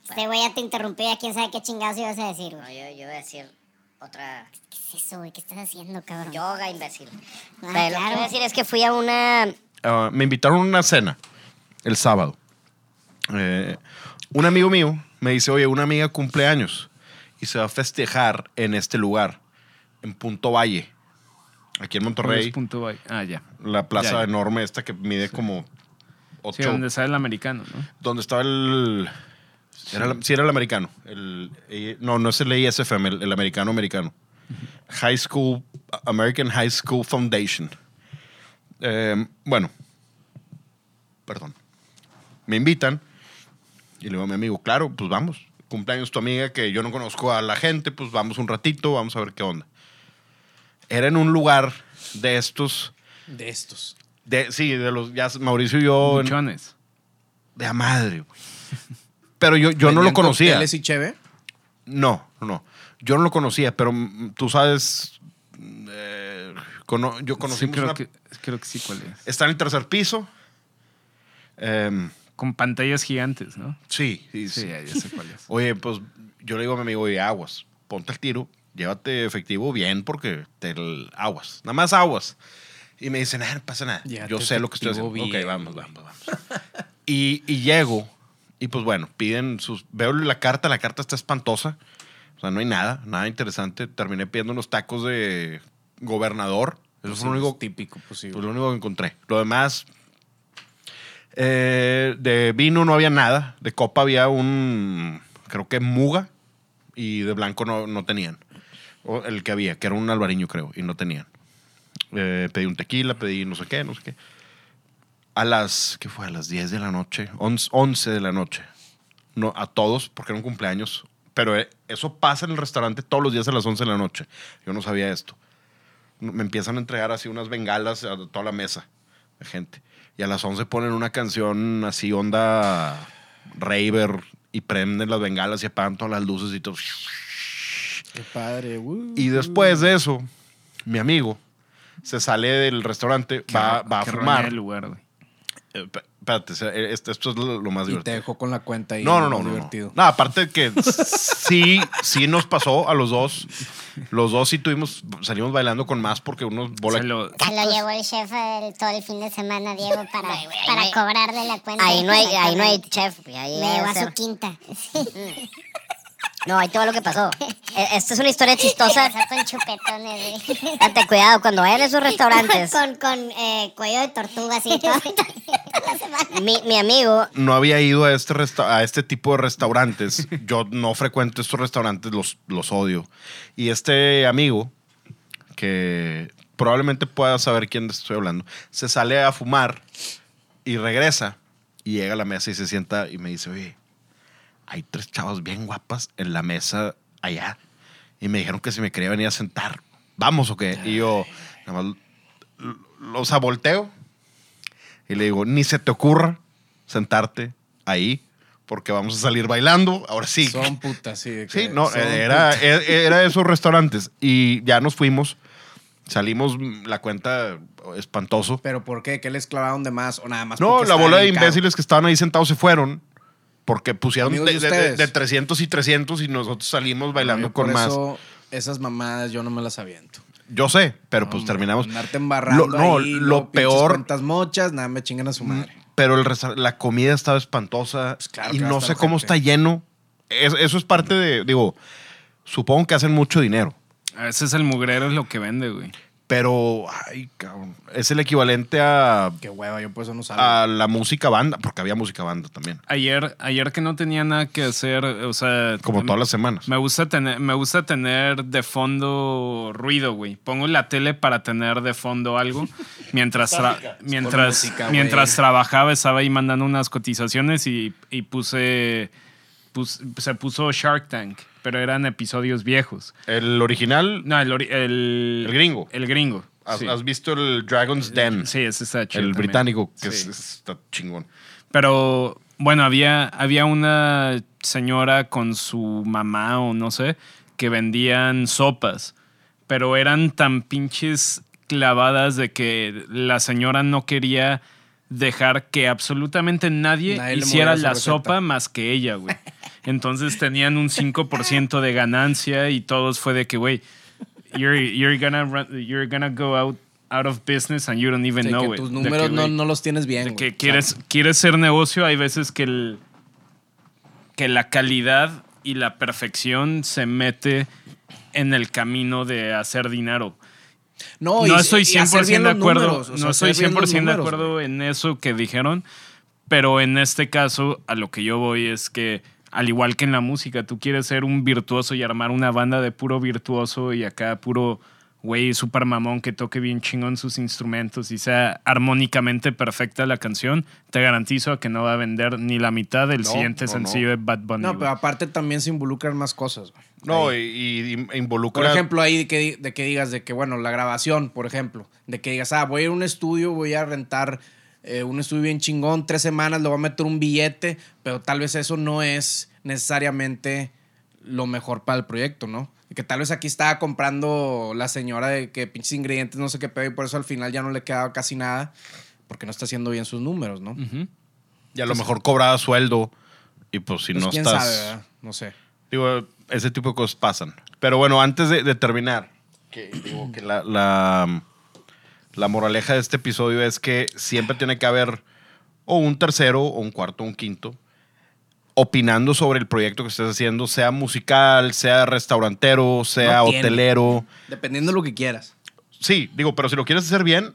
Este güey ya te interrumpí, ya quién sabe qué chingados ibas a decir, No, yo, yo voy a decir otra ¿Qué es eso, güey? ¿Qué estás haciendo, cabrón? yoga, imbécil. Ah, Pero lo que claro. voy a decir es que fui a una Ah, me invitaron a una cena el sábado. Eh, un amigo mío me dice, oye, una amiga cumpleaños y se va a festejar en este lugar, en Punto Valle, aquí en Monterrey. Punto by- Ah, ya. La plaza Ya, ya. enorme esta que mide como ocho. Sí, donde sale el americano, ¿no? donde estaba el... Era la- sí, era el americano. El, eh, no, no es el ISFM, el, el americano americano. High School, American High School Foundation. Eh, bueno, perdón. Me invitan y le digo a mi amigo, claro, pues vamos. Cumpleaños tu amiga que yo no conozco a la gente, pues vamos un ratito, vamos a ver qué onda. Era en un lugar de estos, De estos. de, sí, de los, ya Mauricio y yo, en- Buchones. de a madre, güey. Pero yo, yo no lo ¿Vendían conocía. cócteles y cheve? No, no, no. Yo no lo conocía, pero tú sabes. eh, cono- yo Sí, conocimos creo, una- que, creo que sí, cuál es. Está en el tercer piso. Em, Con pantallas gigantes, ¿no? sí, sí, Sí, sí. ya, ya sé cuál es. *laughs* Oye, pues yo le digo a mi amigo, oye, aguas, ponte el tiro, llévate efectivo bien porque te el- aguas, nada más aguas. Y me dicen, ah, no pasa nada. Llévate yo sé lo que estoy haciendo. bien, ok, vamos, vamos, vamos. *laughs* y, y llego, y pues bueno, piden sus. Veo la carta, la carta está espantosa. O sea, no hay nada, nada interesante. Terminé pidiendo unos tacos de gobernador. Eso fue lo único, típico, pues sí. pues lo único que encontré. Lo demás, eh, de vino no había nada. De copa había un, creo que muga. Y de blanco no, no tenían. O el que había, que era un albariño, creo, y no tenían. Eh, pedí un tequila, pedí no sé qué, no sé qué. A las, ¿qué fue? A las 10 de la noche, 11, 11 de la noche. No, a todos, porque era un cumpleaños. Pero eh, eso pasa en el restaurante todos los días a las 11 de la noche. Yo no sabía esto me empiezan a entregar así unas bengalas a toda la mesa de gente. Y a las 11 ponen una canción así, onda raver, y prenden las bengalas y apagan todas las luces y todo. Qué padre. uh. Y después de eso, mi amigo se sale del restaurante, va, va a fumar. lugar, espérate, o sea, eh, esto, esto es lo, lo más Y te divertido. dejó con la cuenta ahí. No, no, no, no, no. divertido. No, aparte de que sí, sí nos pasó a los dos. Los dos sí tuvimos, salimos bailando con más porque unos bola. Se lo- Se lo llevó el chef el- todo el fin de semana, Diego, para, güey, para no hay- cobrarle la cuenta. Ahí no hay, ahí no hay chef. Ahí Me llevó a su quinta. No, ahí te va lo que pasó. *laughs* Eh, Esta es una historia chistosa. *laughs* Con chupetones, güey. Date cuidado, cuando vayan a esos restaurantes, Con, con eh, cuello de tortuga así todo. *laughs* mi, mi amigo, no había ido a este, resta- a este tipo de restaurantes. Yo no frecuento estos restaurantes, los, los odio. Y este amigo, que probablemente pueda saber quién estoy hablando, se sale a fumar y regresa y llega a la mesa y se sienta y me dice, oye, hay tres chavas bien guapas en la mesa allá. Y me dijeron que si me quería venir a sentar, ¿vamos o qué? Y yo, nada más, l- o sea, volteo y le digo, ni se te ocurra sentarte ahí porque vamos a salir bailando. Ahora sí. Son putas, sí. de Sí, no, era, putas. era, era esos restaurantes. Y ya nos fuimos. Salimos la cuenta espantoso. ¿Pero por qué? ¿Qué les clavaron de más? O nada más No, la bola de caro? imbéciles que estaban ahí sentados se fueron. Porque pusieron de, de de- de- ustedes. de 300 y 300 y nosotros salimos bailando con por más. eso, esas mamadas yo no me las aviento. Yo sé, pero pues Hombre, terminamos. Andarte embarrando Lo- no, ahí, lo peor- Mm, cuentas mochas, nada, me chingan a su madre. Pero el la comida estaba espantosa Pues claro y no sé cómo está lleno. Es- eso es parte de, digo, supongo que hacen mucho dinero, A veces el mugrero es lo que vende, güey. Pero, ay, cabrón, es el equivalente a, Qué hueva, yo por eso no salgo. a la música banda, porque había música banda también, Ayer, ayer que no tenía nada que hacer, o sea... como todas las semanas. Me gusta tener, me gusta tener de fondo ruido, güey. Pongo la tele para tener de fondo algo. *laughs* Mientras, tra- mientras, música, mientras trabajaba, estaba ahí mandando unas cotizaciones y, y puse, pus- Se puso Shark Tank, pero eran episodios viejos. El original, No, el, ori- el, El gringo. El gringo. ¿has, sí. has visto el Dragon's Den? Sí, ese está chido el también. británico, que Sí. es- está chingón. Pero bueno, había, había una señora con su mamá o no sé, que vendían sopas, pero eran tan pinches clavadas de que la señora no quería dejar que absolutamente nadie, hiciera la receta. sopa más que ella, güey. Entonces tenían un 5% de ganancia y todos fue de que, güey, you're, you're, gonna run- you're gonna go out, out of business and you don't even Sí, know que it. tus De números que, no, no los tienes bien. de que quieres, quieres ser negocio, hay veces que, el, que la calidad y la perfección se mete en el camino de hacer dinero. no, No y- estoy y hacer 100% bien de acuerdo, números, o sea, no estoy hacer bien los 100% de números, acuerdo güey. en eso que dijeron, pero en este caso a lo que yo voy es que al igual que en la música, tú quieres ser un virtuoso y armar una banda de puro virtuoso y acá puro güey super mamón que toque bien chingón sus instrumentos y sea armónicamente perfecta la canción, te garantizo que no va a vender ni la mitad del No, siguiente no, sencillo no. de Bad Bunny. No, pero aparte también se involucran más cosas. No, y, y involucra... Por ejemplo, ahí de que, de que digas de que, bueno, la grabación, por ejemplo, de que digas, ah, voy a ir a un estudio, voy a rentar eh, un estudio bien chingón, tres semanas, le voy a meter un billete, pero tal vez eso no es necesariamente lo mejor para el proyecto, ¿no? Que tal vez aquí estaba comprando la señora de que pinches ingredientes, no sé qué pedo, y por eso al final ya no le quedaba casi nada, porque no está haciendo bien sus números, ¿no? Y a lo mejor cobraba sueldo y pues si Pues no quién estás... sabe, ¿verdad? No sé. Digo, ese tipo de cosas pasan. Pero bueno, antes de, de terminar, que, digo que la, la, la moraleja de este episodio es que siempre tiene que haber o un tercero, o un cuarto, o un quinto, opinando sobre el proyecto que estés haciendo, sea musical, sea restaurantero, sea No hotelero. Dependiendo de lo que quieras. Sí, digo, pero si lo quieres hacer bien,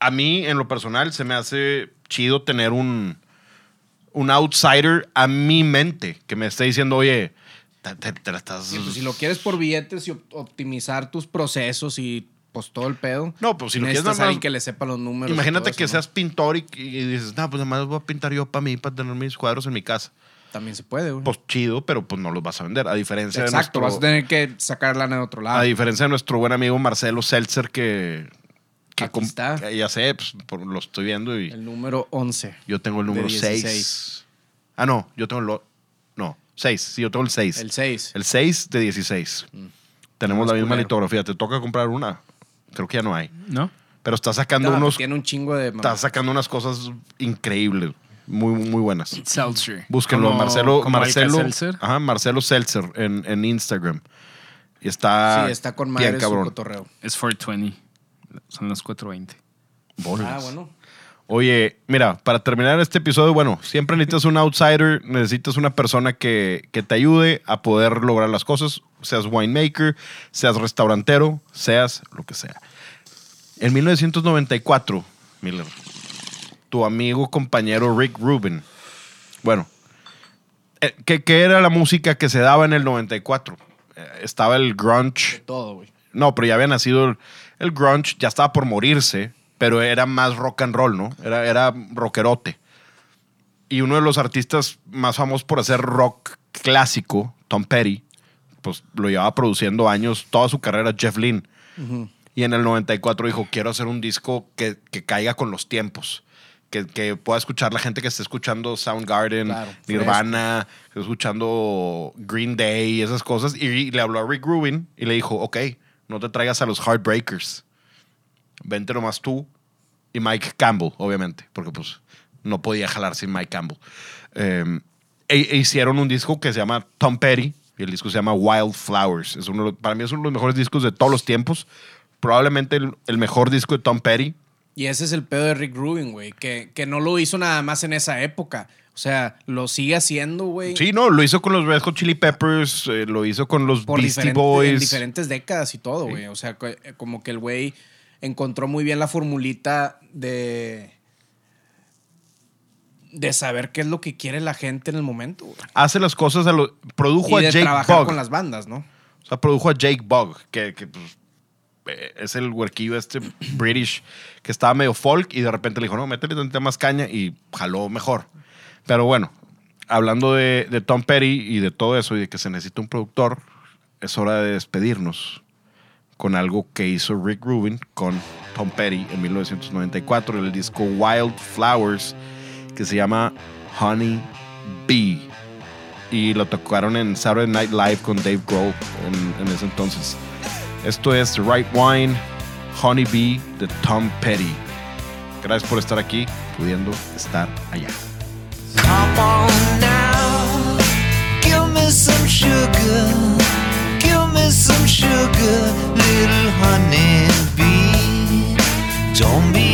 a mí en lo personal se me hace chido tener un, un outsider a mi mente que me esté diciendo, oye, te, te- te la estás... Pues, si lo quieres por billetes y op- optimizar tus procesos y pues todo el pedo. No, pues, si lo quieres nada más- que le sepa los números. Imagínate eso, que ¿no? seas pintor y, y dices, no, pues además voy a pintar yo para mí, para tener mis cuadros en mi casa. También se puede, güey. Pues chido, pero pues no los vas a vender. A diferencia Exacto, de vas a nuestro, tener que sacar lana de otro lado. a diferencia de nuestro buen amigo Marcelo Seltzer que... que Aquí está. que ya sé, pues, por- lo estoy viendo y El número 11. yo tengo el número 16. 6. Ah, no, yo tengo el... No, 6. Sí, yo tengo el 6. El 6. El 6 de 16. Tenemos Más la misma culero. litografía. Te toca comprar una. Creo que ya no hay. ¿No? Pero está sacando unos... Tiene un chingo de... Está sacando unas cosas increíbles. Muy, muy buenas. Seltzer. Búsquenlo, Como- Marcelo, como Marcelo, Alka-Seltzer. ajá, Marcelo Seltzer en, en Instagram. Y está, sí, está con bien madre su cabrón. cotorreo. Es 420. Son las 420. Bolas. Ah, bueno. Oye, mira, para terminar este episodio, bueno, siempre necesitas un outsider, necesitas una persona que, que te ayude a poder lograr las cosas, seas winemaker, seas restaurantero, seas lo que sea. En 1994, Miller, tu amigo compañero Rick Rubin, bueno, eh, ¿qué, qué era la música que se daba en el 94? Eh, Estaba el grunge, Todo, güey. no, pero ya había nacido el, el grunge, ya estaba por morirse, pero era más rock and roll, ¿no? Era, era rockerote. Y uno de los artistas más famosos por hacer rock clásico, Tom Petty, pues lo llevaba produciendo años, toda su carrera, Jeff Lynne. Y en el 94 dijo, quiero hacer un disco que, que caiga con los tiempos, que, que pueda escuchar la gente que esté escuchando Soundgarden, Claro, Nirvana, que esté escuchando Green Day, esas cosas. Y le habló a Rick Rubin y le dijo, ok, no te traigas a los Heartbreakers. Vente nomás tú y Mike Campbell, obviamente, porque pues no podía jalar sin Mike Campbell. Eh, e, e hicieron un disco que se llama Tom Petty y el disco se llama Wild Flowers. Es uno, para mí es uno de los mejores discos de todos los tiempos. Probablemente el, el mejor disco de Tom Petty. Y ese es el pedo de Rick Rubin, güey, que, que no lo hizo nada más en esa época. O sea, lo sigue haciendo, güey. Sí, no, lo hizo con los Red Hot Chili Peppers, eh, lo hizo con los por Beastie diferente- en Boys. diferentes décadas y todo, güey. O sea, co- como que el güey encontró muy bien la formulita de de saber qué es lo que quiere la gente en el momento, güey. Hace las cosas a lo. Produjo Y a de Jake trabajar Bugg. con las bandas, ¿no? O sea, produjo a Jake que, que, pues, eh, es el huerquillo este *clears throat* British que estaba medio folk y de repente le dijo, no, métele tantita más caña y jaló mejor. Pero bueno, hablando de, de Tom Petty y de todo eso y de que se necesita un productor, es hora de despedirnos con algo que hizo Rick Rubin con Tom Petty en 1994, el disco Wild Flowers, que se llama Honey Bee y lo tocaron en Saturday Night Live con Dave Grohl en, ese entonces. Esto es Right Wine, Honey Bee de Tom Petty. Gracias por estar aquí, pudiendo estar allá. Come on now, give me some sugar, give me some sugar, little honey bee. Don't be